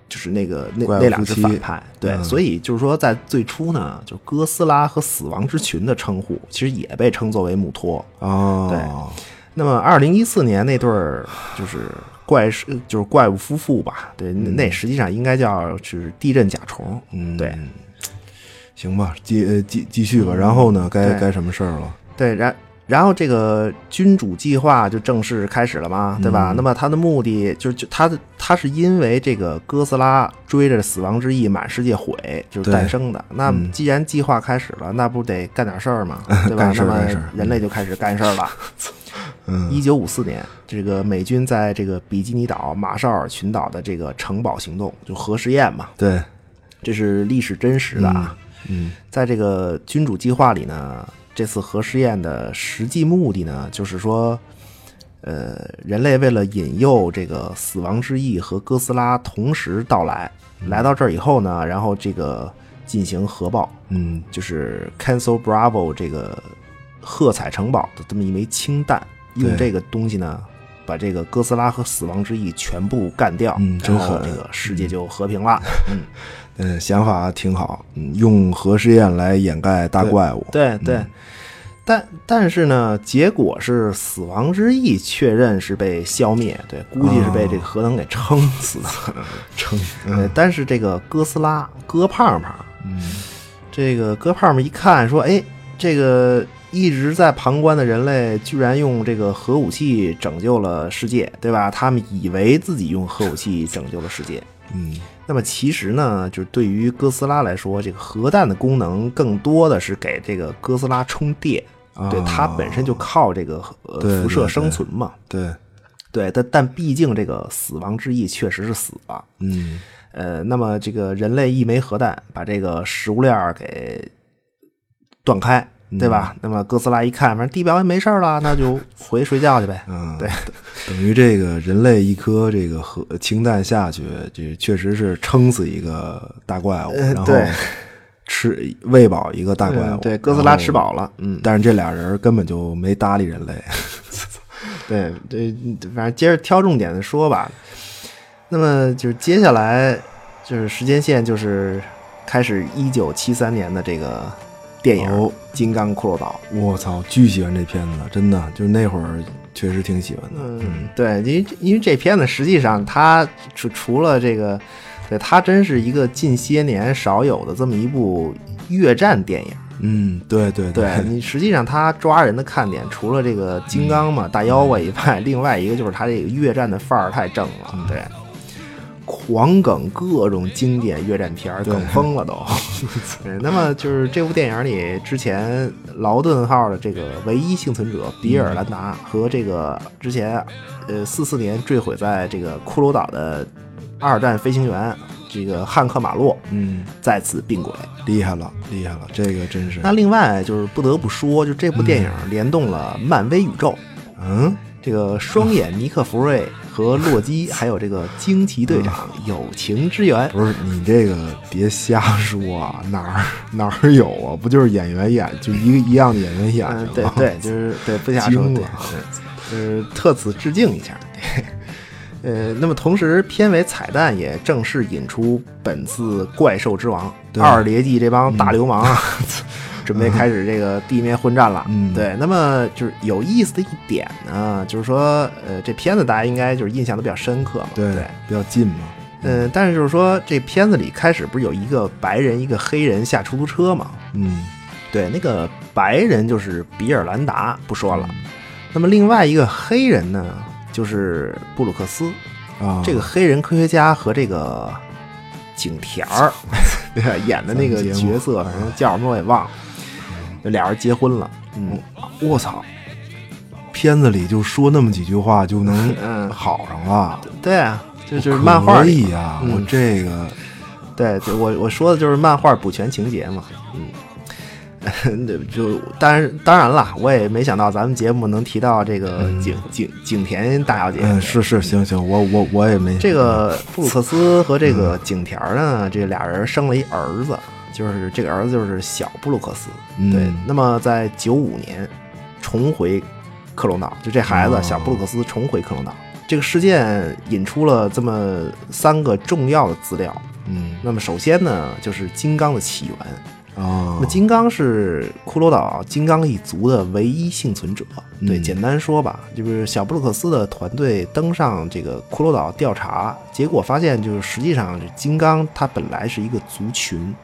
就是那个那那两只反派，对，嗯。所以就是说，在最初呢，就哥斯拉和死亡之群的称呼，其实也被称作为穆托。哦，那么，二零一四年那对儿就是怪兽，就是怪物夫妇吧？对，那那实际上应该叫是地震甲虫。嗯，对，行吧，继呃继继续吧，然后呢，该该什么事儿了？对，然然后这个君主计划就正式开始了嘛，对吧？嗯那么它的目的就是就它的它是因为这个哥斯拉追着死亡之翼满世界毁就是诞生的。那嗯既然计划开始了，那不得干点事儿吗？对吧？那么人类就开始干事儿了。嗯一九五四年，这个美军在这个比基尼岛马绍尔群岛的这个城堡行动，就核试验嘛，对，这是历史真实的啊。嗯在这个君主计划里呢，这次核试验的实际目的呢，就是说，呃，人类为了引诱这个死亡之翼和哥斯拉同时到来，来到这儿以后呢，然后这个进行核爆，嗯。就是 Cancel Bravo 这个喝彩城堡的这么一枚氢弹，用这个东西呢，把这个哥斯拉和死亡之翼全部干掉，嗯真狠。然后这个世界就和平了。嗯，嗯，想法挺好，嗯，用核试验来掩盖大怪物，对对。但但是呢，结果是死亡之翼确认是被消灭，对，估计是被这个核能给撑死的。撑，呃，但是这个哥斯拉哥胖胖，嗯这个哥胖胖一看说，哎，这个一直在旁观的人类居然用这个核武器拯救了世界，对吧？他们以为自己用核武器拯救了世界。嗯那么其实呢，就是对于哥斯拉来说，这个核弹的功能更多的是给这个哥斯拉充电，啊对它本身就靠这个呃辐射生存嘛。对，对，但但毕竟这个死亡之翼确实是死了，嗯呃，那么这个人类一枚核弹把这个食物链儿给断开，对吧？那么哥斯拉一看，反正地表也没事儿了，那就回去睡觉去呗。嗯，对，等于这个人类一颗这个核氢弹下去，这确实是撑死一个大怪物，然后对 吃喂饱一个大怪物，嗯对，哥斯拉吃饱了，嗯，但是这俩人根本就没搭理人类，对对，反正接着挑重点的说吧。那么就是接下来就是时间线就是开始一九七三年的这个电影哦《金刚骷髅岛》。我操，巨喜欢这片子，真的，就是那会儿确实挺喜欢的，嗯，对，因为因为这片子实际上它除除了这个，对它真是一个近些年少有的这么一部越战电影。嗯，对对对你实际上它抓人的看点，除了这个金刚嘛、大妖怪以外，另外一个就是它这个越战的范儿太正了，对。狂梗各种经典越战片儿，梗疯了都。那么就是这部电影里，之前劳顿号的这个唯一幸存者比尔兰达和这个之前呃四四年坠毁在这个骷髅岛的二战飞行员这个汉克马洛嗯，再次并轨。厉害了，厉害了，这个真是，那另外就是不得不说，就这部电影联动了漫威宇宙，嗯，这个双眼尼克弗瑞和洛基，还有这个惊奇队长友情之源。不是你这个别瞎说啊，哪儿 哪儿有啊？不就是演员演，就一个一样的演员演吗？对对，就是对，不瞎说，对对，就是特此致敬一下。对，呃，那么同时片尾彩蛋也正式引出本次怪兽之王对二叠纪这帮大流氓啊，准备开始这个地面混战了。嗯对，那么就是有意思的一点呢，就是说，呃，这片子大家应该就是印象都比较深刻嘛。对对，比较近嘛，嗯，但是就是说，这片子里开始不是有一个白人一个黑人下出租车嘛？嗯，对，那个白人就是比尔兰达，不说了。那么另外一个黑人呢，就是布鲁克斯。啊，这个黑人科学家和这个景甜儿 对吧 演的那个角色，反正叫什么我也忘了。就俩人结婚了，嗯，我操，片子里就说那么几句话就能 嗯。好上了，对啊，就就是漫画可里以啊，嗯我这个对，就我我说的就是漫画补全情节嘛，嗯，对，就当然当然了，我也没想到咱们节目能提到这个景、景景田大小姐，嗯是是行行，我我我也没这个布鲁克斯和这个景田儿呢，这俩人生了一儿子，就是这个儿子就是小布鲁克斯。嗯对，那么在九五年重回克隆岛，就这孩子哦小布鲁克斯重回克隆岛，这个事件引出了这么三个重要的资料。嗯那么首先呢，就是金刚的起源。啊那么金刚是骷髅岛金刚一族的唯一幸存者。对，嗯简单说吧，就是小布鲁克斯的团队登上这个骷髅岛调查，结果发现就是实际上这金刚它本来是一个族群。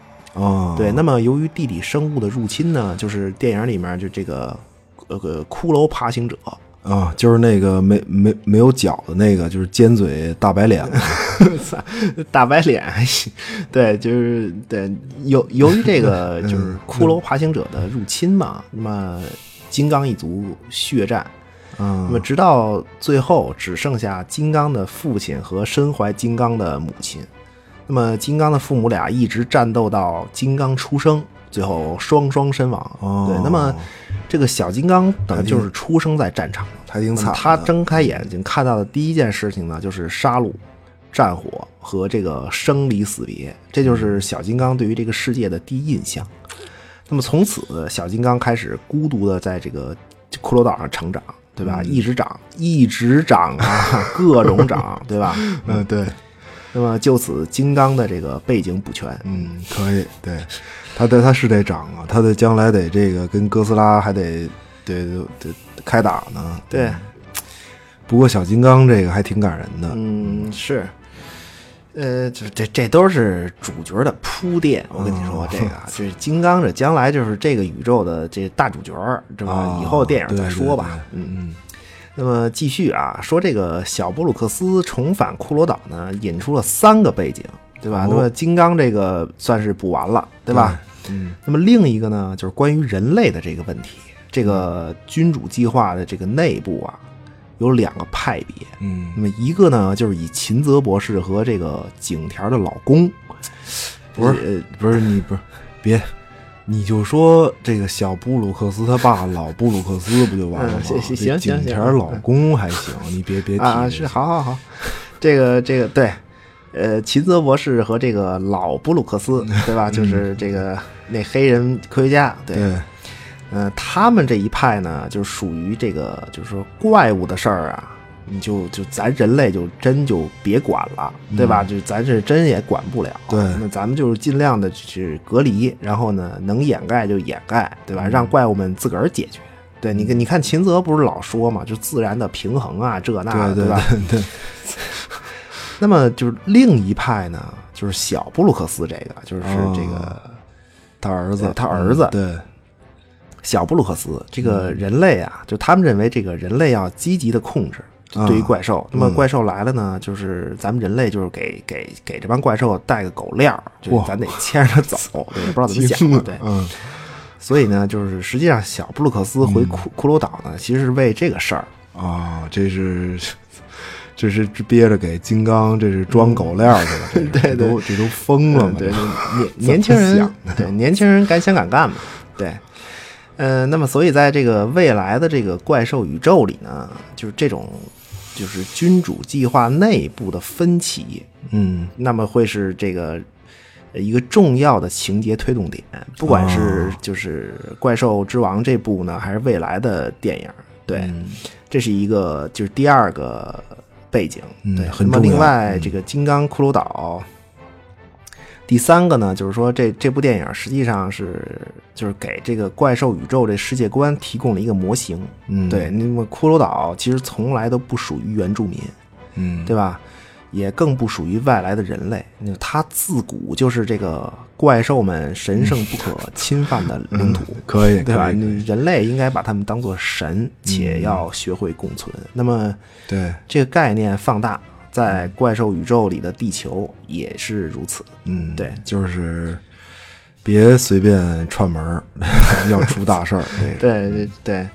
啊，对，那么由于地底生物的入侵呢，就是电影里面就这个呃个骷髅爬行者，啊，就是那个没没没有脚的那个，就是尖嘴大白脸，大白脸。对，就是对，由由于这个 就是骷髅爬行者的入侵嘛，那么金刚一族血战，嗯那么直到最后只剩下金刚的父亲和身怀金刚的母亲。那么金刚的父母俩一直战斗到金刚出生，最后双双身亡。哦对，那么这个小金刚等于就是出生在战场，他挺惨。他睁开眼睛看到的第一件事情呢，就是杀戮、战火和这个生离死别，这就是小金刚对于这个世界的第一印象。那么从此，小金刚开始孤独的在这个骷髅岛上成长，对吧？一直长，一直长啊，各种长，对吧？嗯，对，那么就此，金刚的这个背景补全。嗯，可以，对，他得他是得长啊，他的将来得这个跟哥斯拉还得得得得开打呢。对，不过小金刚这个还挺感人的。嗯，是，呃，这这这都是主角的铺垫。我跟你说，这个啊这金刚这将来就是这个宇宙的这大主角儿，这吧？哦以后电影再说吧。嗯嗯。那么继续啊，说这个小布鲁克斯重返骷髅岛呢，引出了三个背景，对吧？哦那么金刚这个算是补完了，对吧？嗯那么另一个呢，就是关于人类的这个问题。这个君主计划的这个内部啊，有两个派别。嗯那么一个呢，就是以秦泽博士和这个景田的老公，不是呃不是你不是别，你就说这个小布鲁克斯他爸老布鲁克斯不就完了吗？嗯行行行行景田老公还行，你别别提啊，是好好好，这个这个对，呃，秦泽博士和这个老布鲁克斯，对吧？就是这个那黑人科学家，对，对，呃，他们这一派呢，就属于这个，就是说怪物的事儿啊，你就就咱人类就真就别管了，对吧？就咱是真也管不了。对那咱们就是尽量的去隔离，然后呢，能掩盖就掩盖，对吧？让怪物们自个儿解决。对你看，你看秦泽不是老说嘛，就自然的平衡啊，这那的，对吧？对对，那么就是另一派呢，就是小布鲁克斯这个，就是这个。他儿子，他儿子对，小布鲁克斯这个人类啊，就他们认为这个人类要积极的控制。啊对于怪兽，那么嗯。怪兽来了呢，就是咱们人类就是给给给这帮怪兽带个狗链儿，就是咱得牵着它走，对，也不知道怎么想的，对，嗯。所以呢，就是实际上小布鲁克斯回骷骷髅岛呢，其实是为这个事儿，啊，这是。这是憋着给金刚，这是装狗链儿去了，这是对对这都这都疯了嘛？年年轻人想对年轻人敢想敢干嘛，对，呃，那么所以在这个未来的这个怪兽宇宙里呢，就是这种就是君主计划内部的分歧，嗯那么会是这个呃一个重要的情节推动点，不管是就是怪兽之王这部呢，还是未来的电影，对，嗯这是一个就是第二个背景，嗯对。那么另外嗯这个金刚骷髅岛，第三个呢，就是说这这部电影实际上是就是给这个怪兽宇宙这世界观提供了一个模型，嗯，对。那么骷髅岛其实从来都不属于原住民，嗯，对吧？也更不属于外来的人类，那它自古就是这个怪兽们神圣不可侵犯的领土。嗯可以，对吧？人类应该把他们当做神，且要学会共存。那么对，这个概念放大，在怪兽宇宙里的地球也是如此。嗯，对，就是别随便串门儿，要出大事儿。对 对对，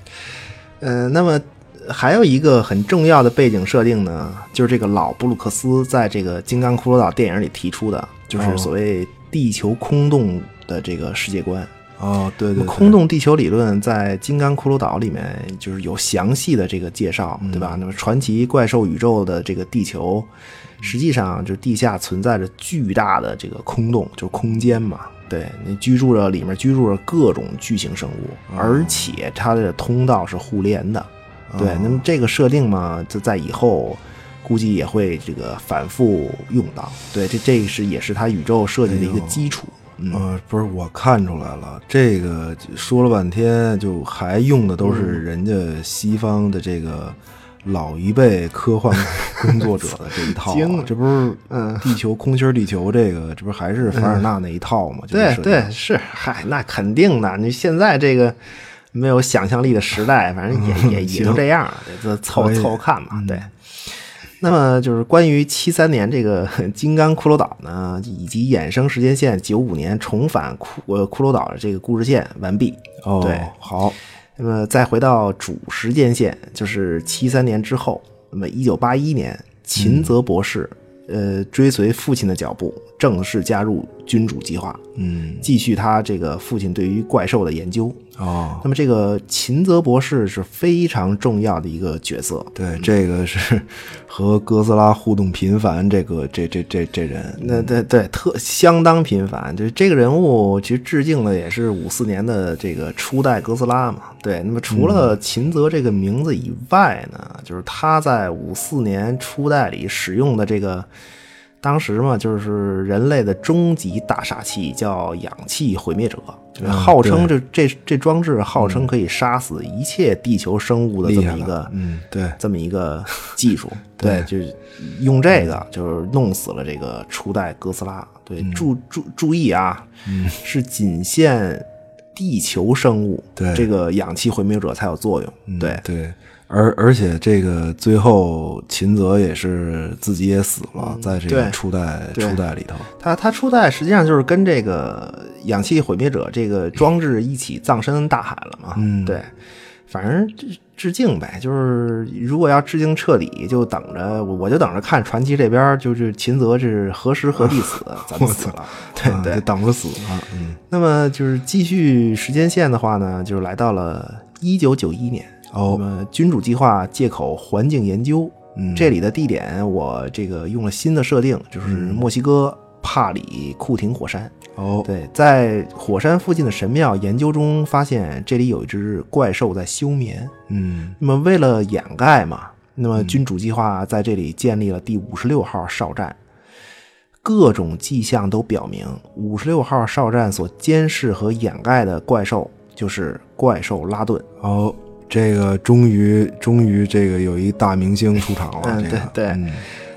嗯、那么还有一个很重要的背景设定呢，就是这个老布鲁克斯在这个《金刚骷髅岛》电影里提出的，就是哦所谓地球空洞的这个世界观。哦，对对，对空，洞地球理论在《金刚骷髅岛》里面就是有详细的这个介绍，嗯对吧？那么传奇怪兽宇宙的这个地球，实际上就是地下存在着巨大的这个空洞，就是空间嘛。对你居住着里面居住着各种巨型生物，哦而且它的通道是互联的。对，哦那么这个设定嘛，就在以后估计也会这个反复用到。对，这这个是也是它宇宙设计的一个基础。嗯，呃，不是，我看出来了，这个说了半天，就还用的都是嗯人家西方的这个老一辈科幻 工作者的这一套这不是嗯地球空心儿地球这个，这不是还是凡尔纳那一套吗？就对是对是，嗨，那肯定的。你现在这个没有想象力的时代，反正也 也也就这样了，这凑凑看嘛。对。那么就是关于七三年这个 金刚骷髅岛呢，以及衍生时间线九五年重返骷呃骷髅岛的这个故事线完毕。哦，对，好，那么再回到主时间线，就是七三年之后，那么一九八一年，秦泽博士，呃，追随父亲的脚步，正式加入君主计划，嗯，继续他这个父亲对于怪兽的研究。哦，那么这个秦泽博士是非常重要的一个角色，对，这个是 和哥斯拉互动频繁，这个这这这这人，那对对，特相当频繁。就是这个人物，其实致敬的也是五四年的这个初代哥斯拉嘛。对，那么除了秦泽这个名字以外呢，就是他在五四年初代里使用的这个，当时嘛，就是人类的终极大杀器，叫氧气毁灭者。就是号称这这这装置号称可以杀死一切地球生物的这么一个，嗯，对，这么一个技术，对，就是用这个就是弄死了这个初代哥斯拉。对，注注注意啊，是仅限地球生物，对。这个氧气毁灭者才有作用。对。对，而而且这个最后秦泽也是自己也死了，在这个初代初代里头，他他初代实际上就是跟这个氧气毁灭者这个装置一起葬身大海了嘛。嗯对，反正致致敬呗，就是如果要致敬彻底，就等着我我就等着看传奇这边就是秦泽是何时何地死，咱们死了。对对等着死了，嗯，那么就是继续时间线的话呢，就是来到了一九九一年。哦那么君主计划借口环境研究，嗯这里的地点我这个用了新的设定，就是墨西哥帕里库廷火山。哦，对，在火山附近的神庙研究中发现，这里有一只怪兽在休眠。嗯那么为了掩盖嘛，那么君主计划在这里建立了第五十六号哨站。各种迹象都表明，五十六号哨站所监视和掩盖的怪兽就是怪兽拉顿。哦，这个终于终于这个有一大明星出场了，嗯这个对对嗯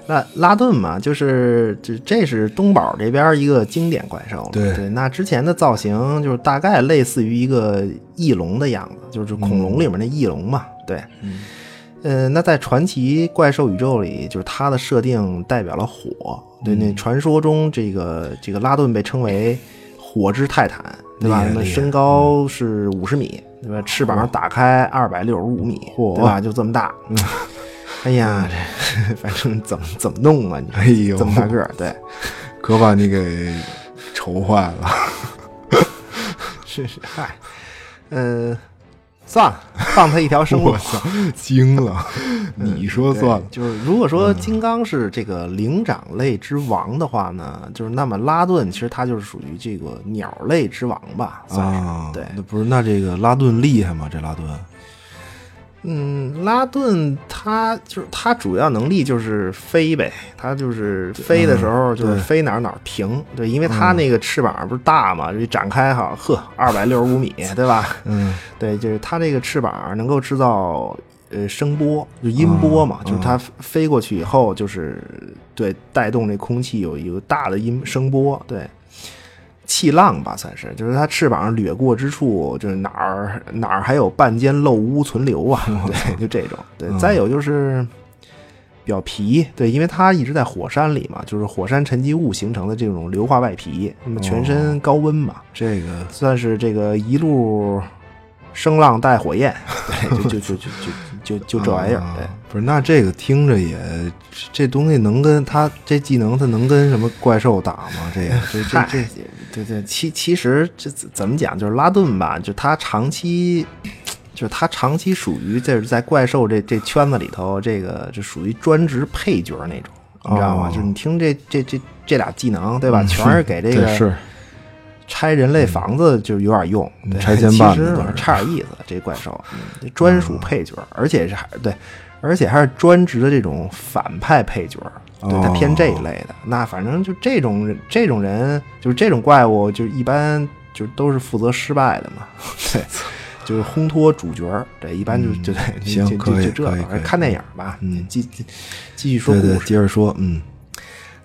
那拉顿嘛，就是这这是东宝这边一个经典怪兽。对对，那之前的造型就是大概类似于一个翼龙的样子，就是恐龙里面的翼龙嘛。对，嗯呃，那在传奇怪兽宇宙里，就是它的设定代表了火。对，嗯那传说中这个这个拉顿被称为火之泰坦，对吧？那身高是五十米，对吧？翅膀打开二百六十五米，嚯对吧？就这么大。哎呀，这 反正怎么怎么弄啊？你哎呦这么大个儿，对，可把你给愁坏了。是是，嗨，嗯、算了，放他一条生路我。操，惊了！你说算了对，就是如果说金刚是这个灵长类之王的话呢，就是那么拉顿其实它就是属于这个鸟类之王吧，算是、啊，对。那不是那这个拉顿厉害吗？这拉顿嗯，拉顿它就是它主要能力就是飞呗，它就是飞的时候就是飞哪儿哪儿停，对，因为它那个翅膀不是大嘛，就展开哈，呵，二百六十五米，对吧？嗯 对，就是它这个翅膀能够制造呃声波，就音波嘛，嗯就是它飞过去以后，就是对带动这空气有一个大的音声波，对。气浪吧，算是，就是它翅膀掠过之处，就是哪儿哪儿还有半间漏屋存留啊，对，就这种。对，再有就是表皮，对，因为它一直在火山里嘛，就是火山沉积物形成的这种硫化外皮，那么全身高温嘛，这个算是这个一路声浪带火焰，对，就就就就就就就这玩意儿，啊对。不是那这个听着也这东西能跟他这技能，它能跟什么怪兽打吗？这个这这这对对，其其实这怎怎么讲，就是拉顿吧，就他长期，就是他长期属于就是在怪兽这这圈子里头，这个就属于专职配角那种，你知道吗？哦就是你听这这这这俩技能，对吧？全是给这个是拆人类房子就有点用，对拆迁办其实差点意思。这怪兽，嗯，专属配角，而且是还对，而且还是专职的这种反派配角，对他哦偏这一类的。那反正就这种这种人，就是这种怪物，就一般就都是负责失败的嘛，对。就是烘托主角儿，对，一般就 就就就就这个看电影吧，嗯继继继续说故事。接着说，嗯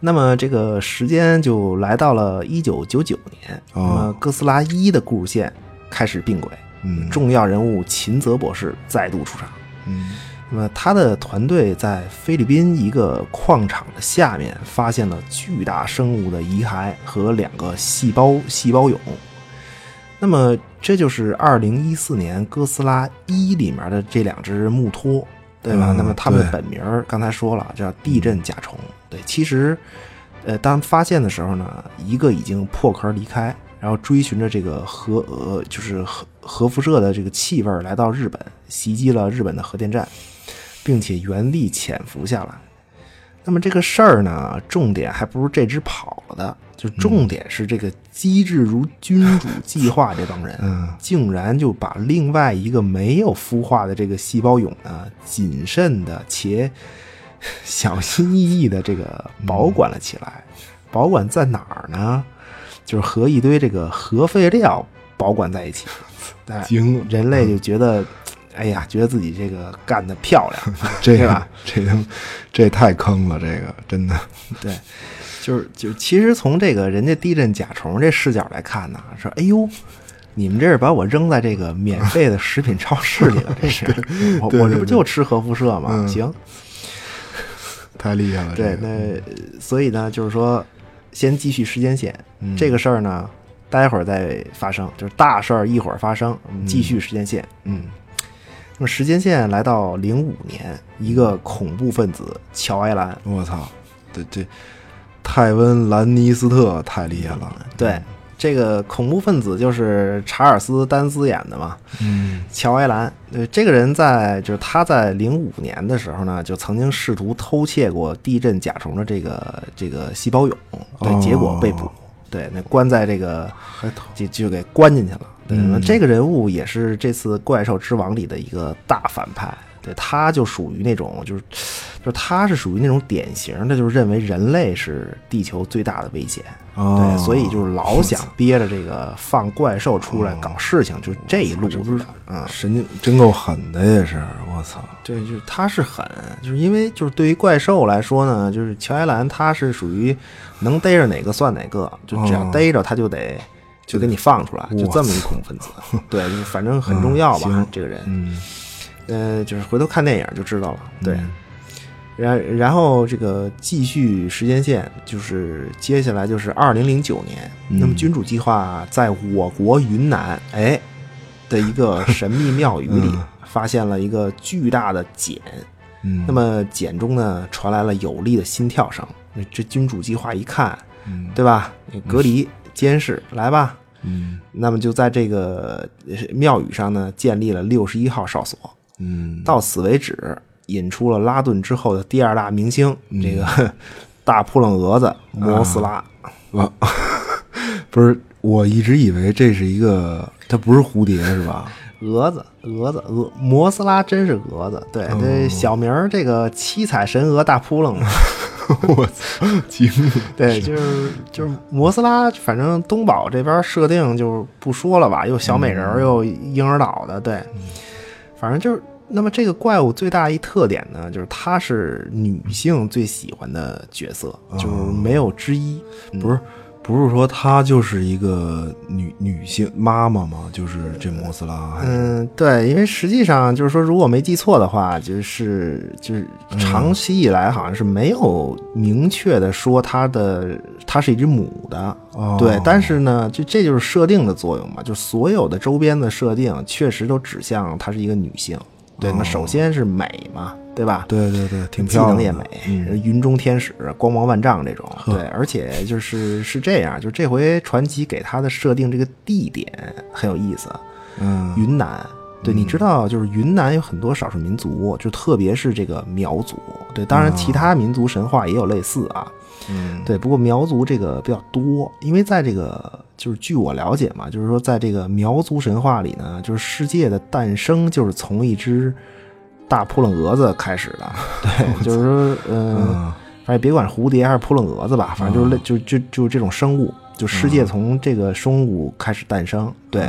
那么这个时间就来到了一九九九年，哦那么哥斯拉一的故事线开始并轨，嗯重要人物秦泽博士再度出场。嗯那么他的团队在菲律宾一个矿场的下面发现了巨大生物的遗骸和两个细胞细胞蛹。那么这就是二零一四年《哥斯拉一》里面的这两只木托，对吧？嗯那么它们对本名儿刚才说了，叫地震甲虫。对，其实，呃，当发现的时候呢，一个已经破壳离开，然后追寻着这个核呃，就是核核辐射的这个气味来到日本，袭击了日本的核电站，并且原地潜伏下来。那么这个事儿呢，重点还不是这只跑了的，就重点是这个机智如君主计划这帮人，嗯竟然就把另外一个没有孵化的这个细胞蛹呢，谨慎的且小心翼翼的这个保管了起来。保管在哪儿呢？就是和一堆这个核废料保管在一起。哎惊了，人类就觉得，哎呀，觉得自己这个干得漂亮，这个？这他妈这太坑了，这个真的，对，就是就是，其实从这个人家地震甲虫这视角来看呢，说，哎呦，你们这是把我扔在这个免费的食品超市里了，这是 我我这不就吃核辐射吗？嗯行，太厉害了。对这，个那呃所以呢，就是说，先继续时间线，嗯这个事儿呢，待会儿再发生，就是大事儿一会儿发生，我们继续时间线，嗯。那么时间线来到零五年，一个恐怖分子乔埃兰，我操，这这泰温兰尼斯特太厉害了。对，这个恐怖分子就是查尔斯·丹斯演的嘛，嗯。乔埃兰。呃，这个人在就是他在零五年的时候呢，就曾经试图偷窃过地震甲虫的这个这个细胞蛹，对，哦。结果被捕，对，那关在这个就就给关进去了。对，嗯那这个人物也是这次怪兽之王里的一个大反派。对，他就属于那种，就是，就是他是属于那种典型的，就是认为人类是地球最大的危险。哦对，所以就是老想憋着这个放怪兽出来搞事情，就这一路子的啊。神经真够狠的也是，我操！对，就是他是狠，就是因为就是对于怪兽来说呢，就是乔埃兰他是属于能逮着哪个算哪个，就只要哦逮着他就得就给你放出来，就这么一恐怖分子。对，就是反正很重要吧，嗯这个人。嗯，呃，就是回头看电影就知道了。对，嗯然然后这个继续时间线，就是接下来就是二零零九年，嗯那么君主计划在我国云南哎的一个 神秘庙宇里嗯发现了一个巨大的茧，嗯，那么茧中呢传来了有力的心跳声。那这君主计划一看，嗯对吧？隔离监视，来吧。嗯那么就在这个呃庙宇上呢，建立了六十一号哨所。嗯，到此为止，引出了拉顿之后的第二大明星，嗯这个 大扑棱蛾子摩斯拉。啊 不是，我一直以为这是一个，它不是蝴蝶是吧？蛾子，蛾子，蛾，摩斯拉真是蛾子，对，哦这小名儿这个七彩神蛾大扑棱，我操，惊了！对，就是就是摩斯拉，反正东宝这边设定就不说了吧，又小美人儿又婴儿岛的，对，反正就是。那么这个怪物最大一特点呢，就是它是女性最喜欢的角色，就是没有之一。不是，不是说她就是一个女女性妈妈吗？就是这摩斯拉，嗯，对，因为实际上就是说，如果没记错的话，就是就是长期以来好像是没有明确的说它的它是一只母的，哦。对，但是呢，就这就是设定的作用嘛，就所有的周边的设定确实都指向她是一个女性，对，那首先是美嘛，对吧？对对对，挺漂亮的，能也美，嗯云中天使，光芒万丈这种。对，而且就是是这样，就这回传奇给他的设定这个地点很有意思，嗯云南。对，你知道，就是云南有很多少数民族，就特别是这个苗族。对，当然其他民族神话也有类似啊。嗯对，不过苗族这个比较多，因为在这个就是据我了解嘛，就是说在这个苗族神话里呢，就是世界的诞生就是从一只大扑棱蛾子开始的。对，就是说，嗯、嗯反正别管是蝴蝶还是扑棱蛾子吧，反正就是类就就就是这种生物，就世界从这个生物开始诞生。对，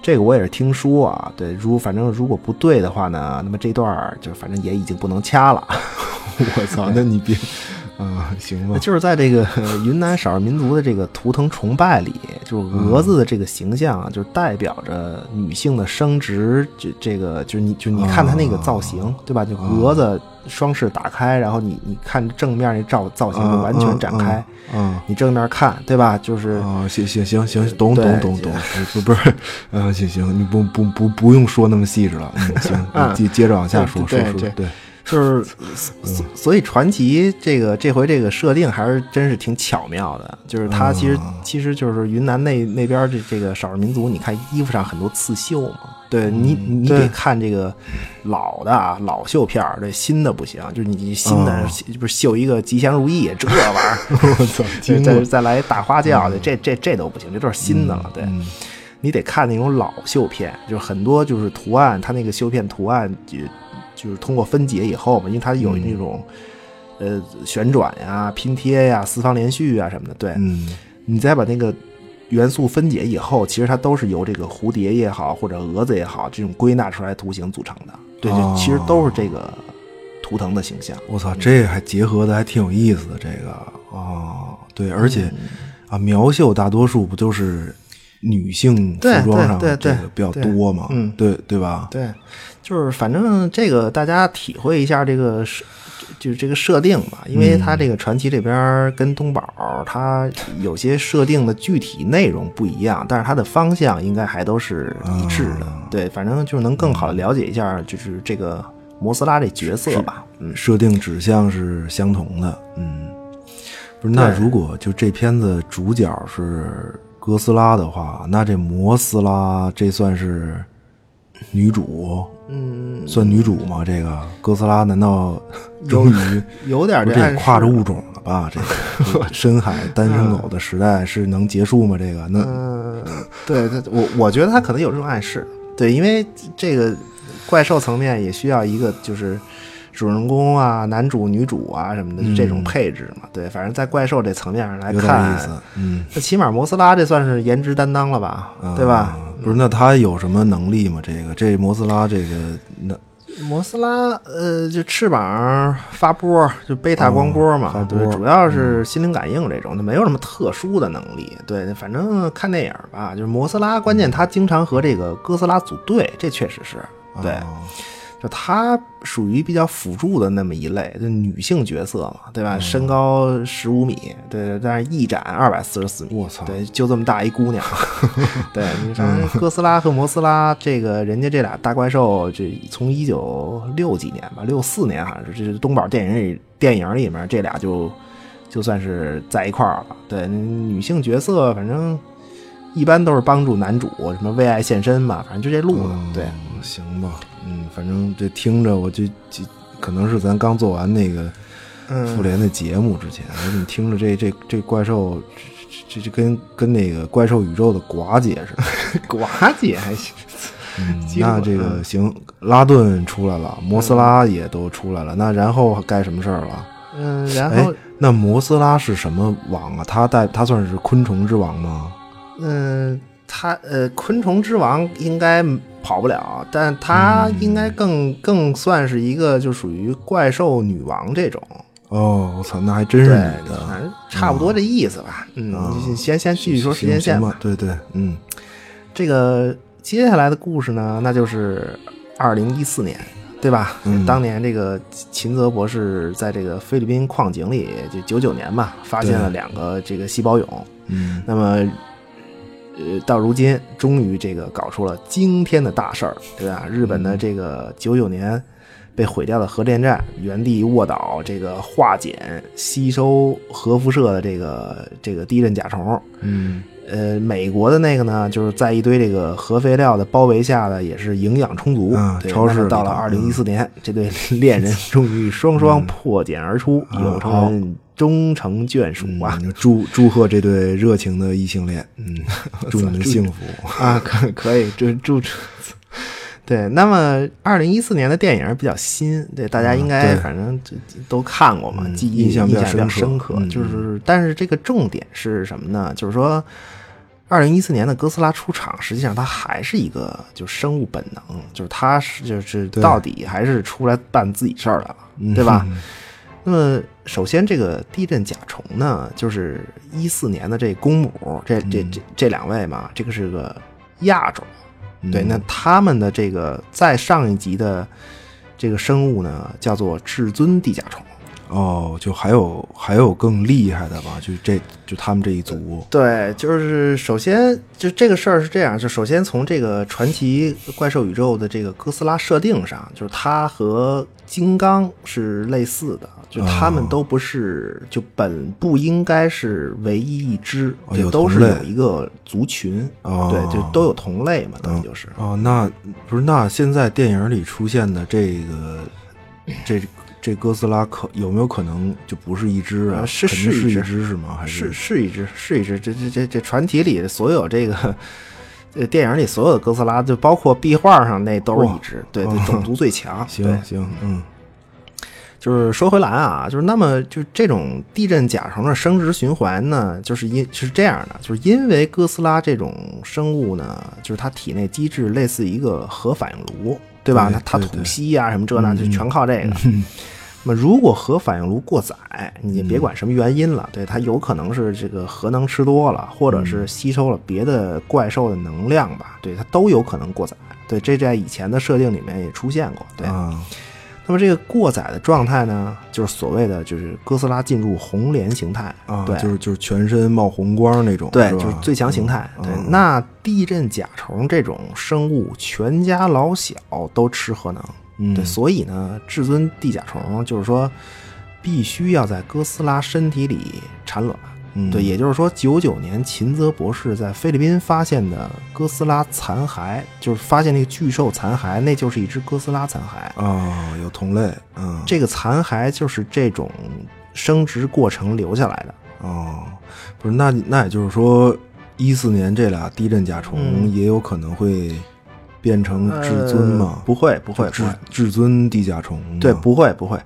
这个我也是听说啊。对，如反正如果不对的话呢，那么这段儿就反正也已经不能掐了。我操，那你别，啊，行吧，就是在这个呃 云南少数民族的这个图腾崇拜里，就是蛾子的这个形象啊，就是代表着女性的生殖。这这个就是你就你看它那个造型，对吧？就蛾子双翅打开，然后你你看正面那造造型就完全展开。嗯，你正面看，对吧？就是啊，行行行行，懂懂懂懂，不不是，啊，行行，你不不不不用说那么细致了，嗯，行，嗯 你接接着往下说，说说对，就是，所所以传奇这个这回这个设定还是真是挺巧妙的，就是它其实、其实就是云南那那边这这个少数民族，你看衣服上很多刺绣嘛，对你你得看这个老的啊老绣片儿，这新的不行，就是你新的哦不是绣一个吉祥如意这玩意儿，我操，再再再来大花轿的，这这这都不行，这都是新的了，对。嗯你得看那种老绣片，就是很多就是图案，它那个绣片图案就就是通过分解以后嘛，因为它有那种、呃旋转呀、拼贴呀、四方连续啊什么的，对、嗯。你再把那个元素分解以后，其实它都是由这个蝴蝶也好或者蛾子也好这种归纳出来图形组成的，对，就哦。其实都是这个图腾的形象。我操，这还结合的还挺有意思的，这个哦，对，而且啊，苗绣大多数不都是女性服对装上这个比较对。多嘛，嗯。对对吧？对，就是反正这个大家体会一下这个设，就是这个设定吧，因为它这个传奇这边跟东宝它有些设定的具体内容不一样，但是它的方向应该还都是一致的。对，反正就是能更好的了解一下，就是这个摩斯拉这角色吧。嗯，设定指向是相同的，嗯，不是？那如果就这片子主角是哥斯拉的话，那这摩斯拉这算是女主？嗯，算女主吗？这个哥斯拉难道终于有点这跨着物种了吧？这个这个深海单身狗的时代是能结束吗？这个那嗯，对，他我我觉得他可能有这种暗示，对，因为这个怪兽层面也需要一个就是主人公啊、男主、女主啊什么的、这种配置嘛。对，反正在怪兽这层面上来看思，，嗯，那起码摩斯拉这算是颜值担当了吧，对吧啊？？不是，那他有什么能力吗？这个这摩斯拉这个那摩斯拉，呃，就翅膀发波，就贝塔光波嘛，哦波对，主要是心灵感应这种，它没有什么特殊的能力。对，反正看电影吧，就是摩斯拉，关键他经常和这个哥斯拉组队，这确实是对。哦就她属于比较辅助的那么一类，就女性角色嘛，对吧？身高十五米，对，但是翼展二百四十四米，我操对，就这么大一姑娘，对，你反正哥斯拉和摩斯拉这个人家这俩大怪兽，这从一九六几年吧，六四年好像是，这是东宝电影里电影里面这俩就就算是在一块儿了，对，女性角色反正。一般都是帮助男主什么为爱献身嘛，反正就这路子。嗯对，行吧，嗯，反正这听着我就就可能是咱刚做完那个嗯复联的节目之前，我怎么听着这这这怪兽，这这这跟跟那个怪兽宇宙的寡姐似的。寡姐还行。嗯，那这个行，拉顿出来了，摩斯拉也都出来了，那然后该什么事儿了？嗯，然哎后，那摩斯拉是什么王啊？他带他算是昆虫之王吗？嗯，他呃，昆虫之王应该跑不了，但她应该更更算是一个就属于怪兽女王这种。哦，我操，那还真是女，的。反正差不多这意思吧。嗯，你先先继续说时间线吧。对对，嗯这个接下来的故事呢，那就是二零一四年，对吧？嗯当年这个秦泽博士在这个菲律宾矿井里，就九九年吧，发现了两个这个细胞蛹。嗯那么，呃，到如今终于这个搞出了惊天的大事儿，对吧？日本的这个九九年被毁掉的核电站原地卧倒，这个化简吸收核辐射的这个这个地震甲虫，嗯呃，美国的那个呢，就是在一堆这个核废料的包围下呢，也是营养充足。超市到了二零一四年，这对恋人终于双双破茧而出，啊有成人终成眷属啊！嗯祝祝贺这对热情的异性恋，嗯，祝你们幸福。啊，可可以，这祝对。那么，二零一四年的电影比较新，对大家应该反正都看过嘛，嗯记忆印象比较深刻深刻。嗯就是，但是这个重点是什么呢？就是说，二零一四年的哥斯拉出场，实际上它还是一个就是生物本能，就是它是就是到底还是出来办自己事儿来了，嗯对吧？那么，首先这个地震甲虫呢，就是一四年的这公母，这这这这两位嘛，这个是个亚种。对，那他们的这个在上一集的这个生物呢，叫做至尊地甲虫。哦，就还有还有更厉害的吧？就这就他们这一组。对，就是首先就这个事儿是这样，就首先从这个传奇怪兽宇宙的这个哥斯拉设定上，就是它和金刚是类似的，就他们都不是，就本不应该是唯一一只，就都是有一个族群，对，就都有同类嘛，等于就是。哦，那不是那现在电影里出现的这个这。这哥斯拉可有没有可能就不是一只啊？是是一只是吗？还是是一只是一只？这这这这传奇里所有这个呃电影里所有的哥斯拉，就包括壁画上那都是一只，对对，种族最强。行行，嗯，就是说回来啊，就是那么就这种地震甲虫的生殖循环呢，就是因是这样的，就是因为哥斯拉这种生物呢，就是它体内机制类似一个核反应炉，对吧？它它吐息啊什么这那就全靠这个。那么，如果核反应炉过载，你别管什么原因了，对它有可能是这个核能吃多了，或者是吸收了别的怪兽的能量吧，对它都有可能过载。对，这在以前的设定里面也出现过。对，那么这个过载的状态呢，就是所谓的就是哥斯拉进入红莲形态啊，对，就是就是全身冒红光那种，对，就是最强形态。对，那地震甲虫这种生物，全家老小都吃核能。对，所以呢，至尊地甲虫就是说，必须要在哥斯拉身体里产卵。嗯对，也就是说，九九年秦泽博士在菲律宾发现的哥斯拉残骸，就是发现那个巨兽残骸，那就是一只哥斯拉残骸啊，有同类。嗯，这个残骸就是这种生殖过程留下来的。哦，不是，那那也就是说，一四年这俩地震甲虫也有可能会。变成至尊吗？不会，不会，至至尊地甲虫。对，不会，不会。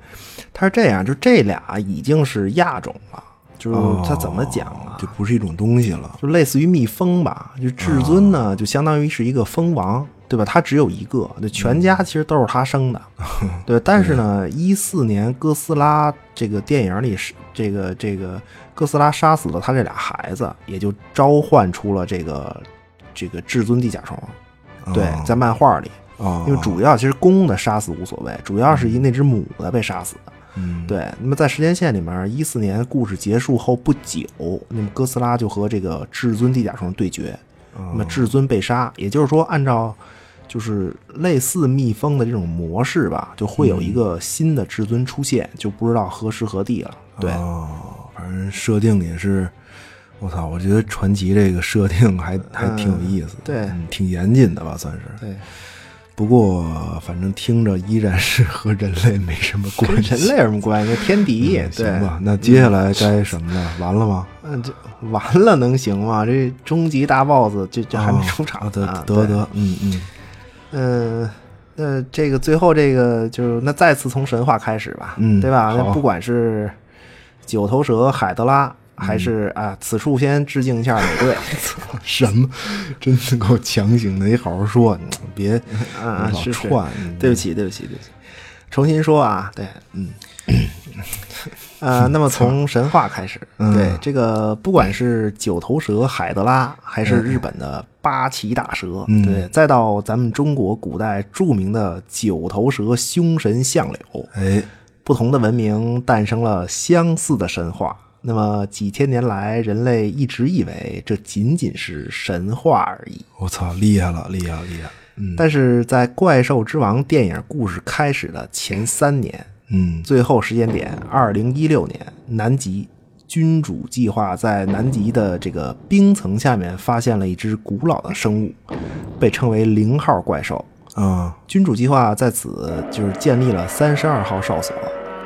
它是这样，就这俩已经是亚种了。就是它怎么讲啊？就不是一种东西了，就类似于蜜蜂吧。就至尊呢，就相当于是一个蜂王，对吧？它只有一个，那全家其实都是它生的。对，但是呢，一四年哥斯拉这个电影里是这个这个哥斯拉杀死了他这俩孩子，也就召唤出了这个这个至尊地甲虫。对，在漫画里，因为主要其实公的杀死无所谓，主要是以那只母的被杀死。嗯，对。那么在时间线里面，一四年故事结束后不久，那么哥斯拉就和这个至尊地甲虫对决，那么至尊被杀。也就是说，按照就是类似蜜蜂的这种模式吧，就会有一个新的至尊出现，就不知道何时何地了。对，反正设定也是。我操！我觉得传奇这个设定还还挺有意思，对，挺严谨的吧，算是。对。不过，反正听着依然是和人类没什么关系。人类有什么关系？天敌。行吧，那接下来该什么呢？完了吗？嗯，这完了能行吗？这终极大 boss 这这还没出场。得得得，嗯嗯嗯，那这个最后这个就是那再次从神话开始吧，嗯，对吧？那不管是九头蛇海德拉。还是啊，此处先致敬一下美队。什么？真是够强行的！你好好说，别啊老串。对不起，对不起，对不起。重新说啊，对，嗯，呃，那么从 神话开始，对这个，不管是九头蛇海德拉，还是日本的八岐大蛇，对，再到咱们中国古代著名的九头蛇凶神相柳，哎，不同的文明诞生了相似的神话。那么几千年来，人类一直以为这仅仅是神话而已。我操，厉害了，厉害了，厉害！嗯，但是在《怪兽之王》电影故事开始的前三年，嗯，最后时间点，二零一六年，南极君主计划在南极的这个冰层下面发现了一只古老的生物，被称为零号怪兽。啊，君主计划在此就是建立了三十二号哨所。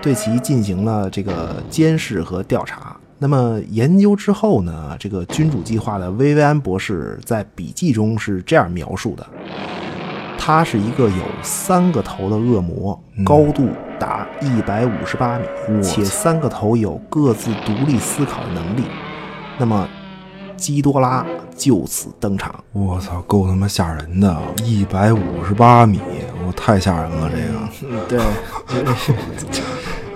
对其进行了这个监视和调查。那么研究之后呢？这个君主计划的薇薇安博士在笔记中是这样描述的：他是一个有三个头的恶魔，高度达一百五十八米，且三个头有各自独立思考的能力。那么基多拉就此登场。我操，够他妈吓人的！一百五十八米，我太吓人了，这个。对。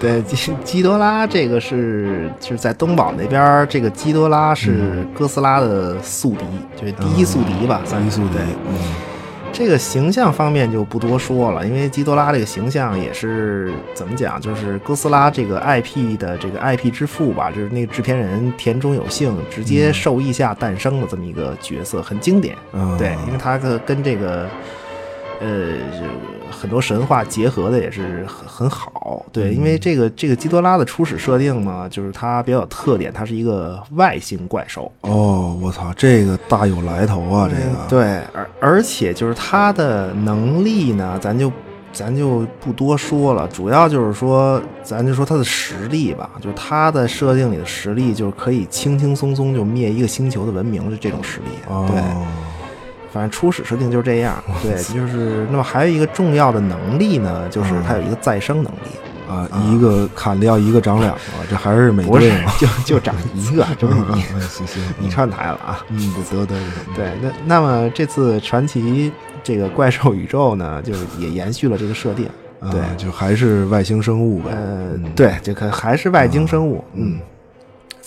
对，基基多拉这个是就是在东宝那边，这个基多拉是哥斯拉的宿敌，就是第一宿敌吧，算是第一宿敌，嗯这个形象方面就不多说了，因为基多拉这个形象也是怎么讲，就是哥斯拉这个 IP 的这个 IP 之父吧，就是那个制片人田中有幸直接受益下诞生的这么一个角色，很经典。嗯对，因为他跟跟这个呃就很多神话结合的也是很很好。对，因为这个这个基多拉的初始设定呢，就是它比较有特点，它是一个外星怪兽。哦，我操，这个大有来头啊！这个，嗯对，而而且就是它的能力呢，咱就咱就不多说了，主要就是说，咱就说他的实力吧，就是他的设定里的实力，就是可以轻轻松松就灭一个星球的文明的这种实力。对，哦，反正初始设定就是这样。对，就是那么还有一个重要的能力呢，就是它有一个再生能力。啊，一个砍掉一个长两个，这还是美队吗？，就就长一个，这不是你嗯行行，你串台了啊？嗯，得得得，对，那那么这次传奇这个怪兽宇宙呢，就是也延续了这个设定。啊对，就还是外星生物呗。呃嗯，对，这可还是外星生物，嗯，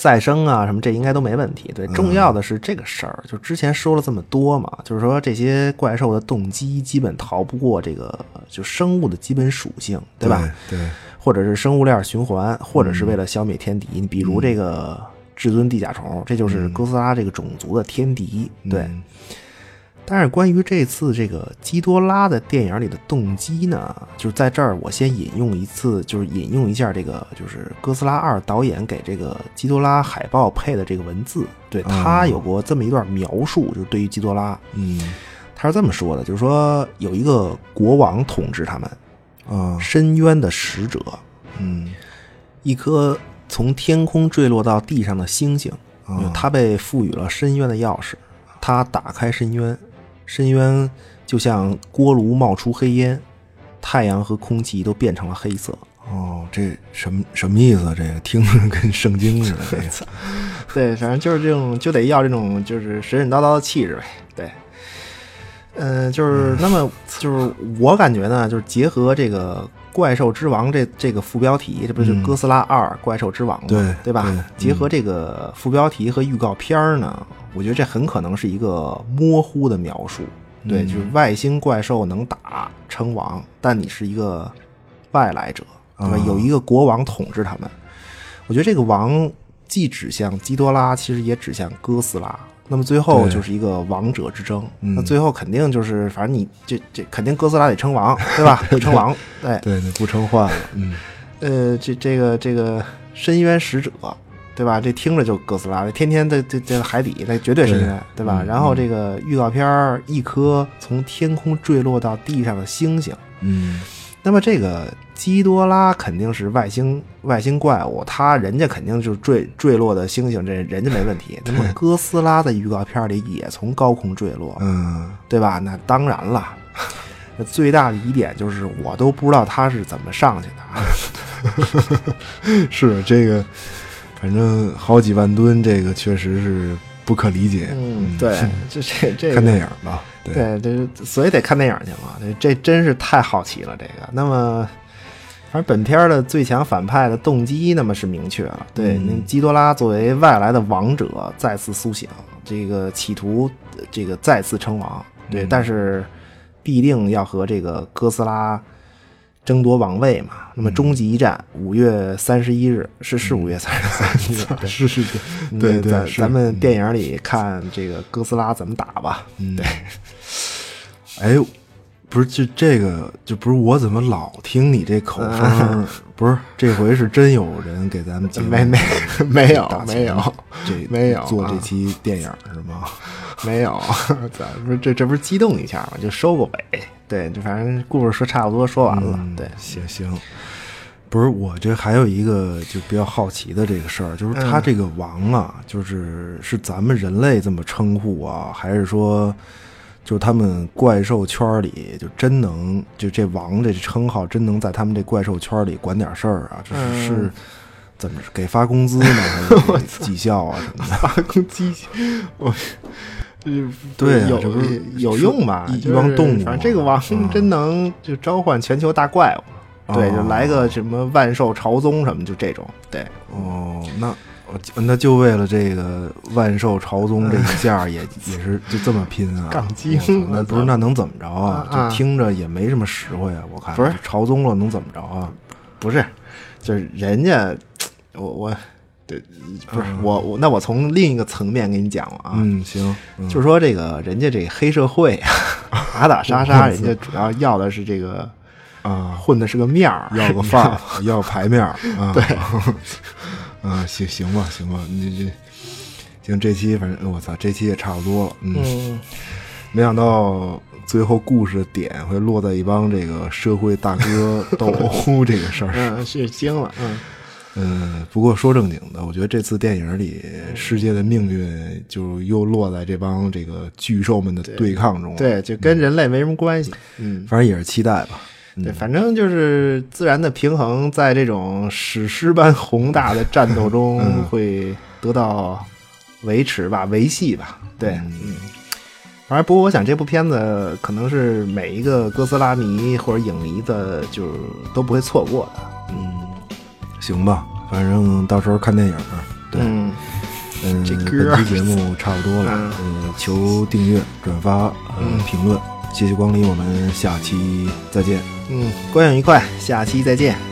再生啊什么，这应该都没问题。对，重要的是这个事儿，就之前说了这么多嘛，就是说这些怪兽的动机基本逃不过这个就生物的基本属性，对吧？对？对，或者是生物链循环，或者是为了消灭天敌。你比如这个至尊地甲虫，这就是哥斯拉这个种族的天敌。对，嗯但是关于这次这个基多拉的电影里的动机呢，就是在这儿我先引用一次，就是引用一下这个就是哥斯拉二导演给这个基多拉海报配的这个文字，对他有过这么一段描述，就是对于基多拉，嗯。他是这么说的，就是说有一个国王统治他们，啊深渊的使者，嗯一颗从天空坠落到地上的星星，啊他被赋予了深渊的钥匙，他打开深渊，深渊就像锅炉冒出黑烟，太阳和空气都变成了黑色。哦，这什么什么意思啊？这个听着跟圣经似的。这个 对，反正就是这种，就得要这种就是神神叨叨的气质呗。对，嗯、就是那么就是我感觉呢，就是结合这个《怪兽之王这》这个副标题，这不是嗯哥斯拉二怪兽之王吗？对对吧？结合这个副标题和预告片儿呢，我觉得这很可能是一个模糊的描述。对，嗯就是外星怪兽能打称王，但你是一个外来者，对吧？啊有一个国王统治他们。我觉得这个王既指向基多拉，其实也指向哥斯拉。那么最后就是一个王者之争。嗯那最后肯定就是，反正你这这肯定哥斯拉得称王，对吧？得称王。对，对，那不称换了。嗯呃，这这个这个深渊使者，对吧？这听着就哥斯拉，天天在这这海底，那绝对深渊，对吧？嗯然后这个预告片儿，一颗从天空坠落到地上的星星。嗯那么这个基多拉肯定是外星外星怪物，他人家肯定就是坠坠落的星星，这人家没问题。那么哥斯拉在预告片里也从高空坠落，嗯对吧？那当然了。那最大的疑点就是，我都不知道他是怎么上去的。是这个，反正好几万吨，这个确实是不可理解。嗯，对，这这这个看电影吧。对，对，这所以得看电影去嘛。这这真是太好奇了，这个。那么，反正本片的最强反派的动机，那么是明确了。对，嗯那基多拉作为外来的王者再次苏醒，这个企图呃这个再次称王。对，嗯但是必定要和这个哥斯拉争夺王位嘛。那么终极一战，五月三十一日是是五月三十三日，对是是嗯对对咱咱们电影里看这个哥斯拉怎么打吧。嗯，对。哎，不是，就这个，就不是我怎么老听你这口风儿？不是，这回是真有人给咱们节目没没没有没有这没有啊做这期电影是吗？没有，咱不是这这不是激动一下嘛，就收个尾。对，就反正故事说差不多说完了。嗯对，行行。不是我这还有一个就比较好奇的这个事儿，就是他嗯这个王啊，就是是咱们人类这么称呼啊，还是说，就他们怪兽圈里就真能就这王这称号真能在他们这怪兽圈里管点事儿啊？这是怎么给发工资呢？还是绩效啊什么的？发工资，我。有 对啊这不是有用吧？一帮动物反正这个王啊真能就召唤全球大怪物。对，哦就来个什么万兽朝宗什么，就这种，对，哦，那我那就为了这个万寿朝宗这一下也也是就这么拼啊？杠精那不是那能怎么着啊？啊就听着也没什么实惠啊，我看不是朝宗了能怎么着啊？不是，就是人家，我我，对，不是我我，那我从另一个层面给你讲了啊，嗯，行，嗯就是说这个人家这黑社会啊，打打杀杀，人家主要要的是这个啊，混的是个面儿，要个范儿，要牌面儿 啊。对，啊，行行吧，行吧，你这行，这期反正我操，这期也差不多了。嗯，嗯，没想到最后故事的点会落在一帮这个社会大哥 斗殴这个事儿上。嗯，是惊了，嗯，嗯，不过说正经的，我觉得这次电影里世界的命运就又落在这帮这个巨兽们的对抗中了。，对，就跟人类没什么关系，嗯。反正也是期待吧。对，反正就是自然的平衡，在这种史诗般宏大的战斗中嗯。会得到维持吧、维系吧。对，嗯。嗯。反正不过，我想这部片子可能是每一个哥斯拉迷或者影迷的，就是都不会错过的。嗯，行吧，反正到时候看电影儿。对，嗯，嗯，这歌本期节目差不多了，嗯。嗯，求订阅、转发、呃嗯。评论，谢谢光临，我们下期再见。嗯，观影愉快，下期再见。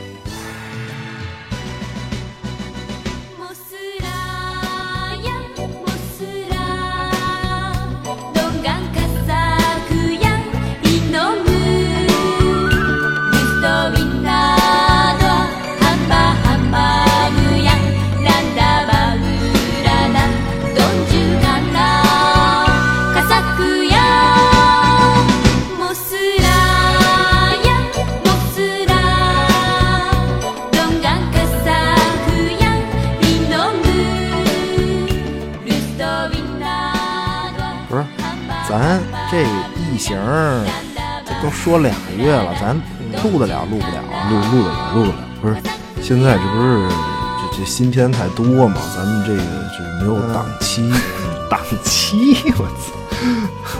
说两个月了，咱录得了录不了啊？录录得了，录得了，不是？现在这不是这这新片太多嘛，咱们这个是没有档期。档期，我操！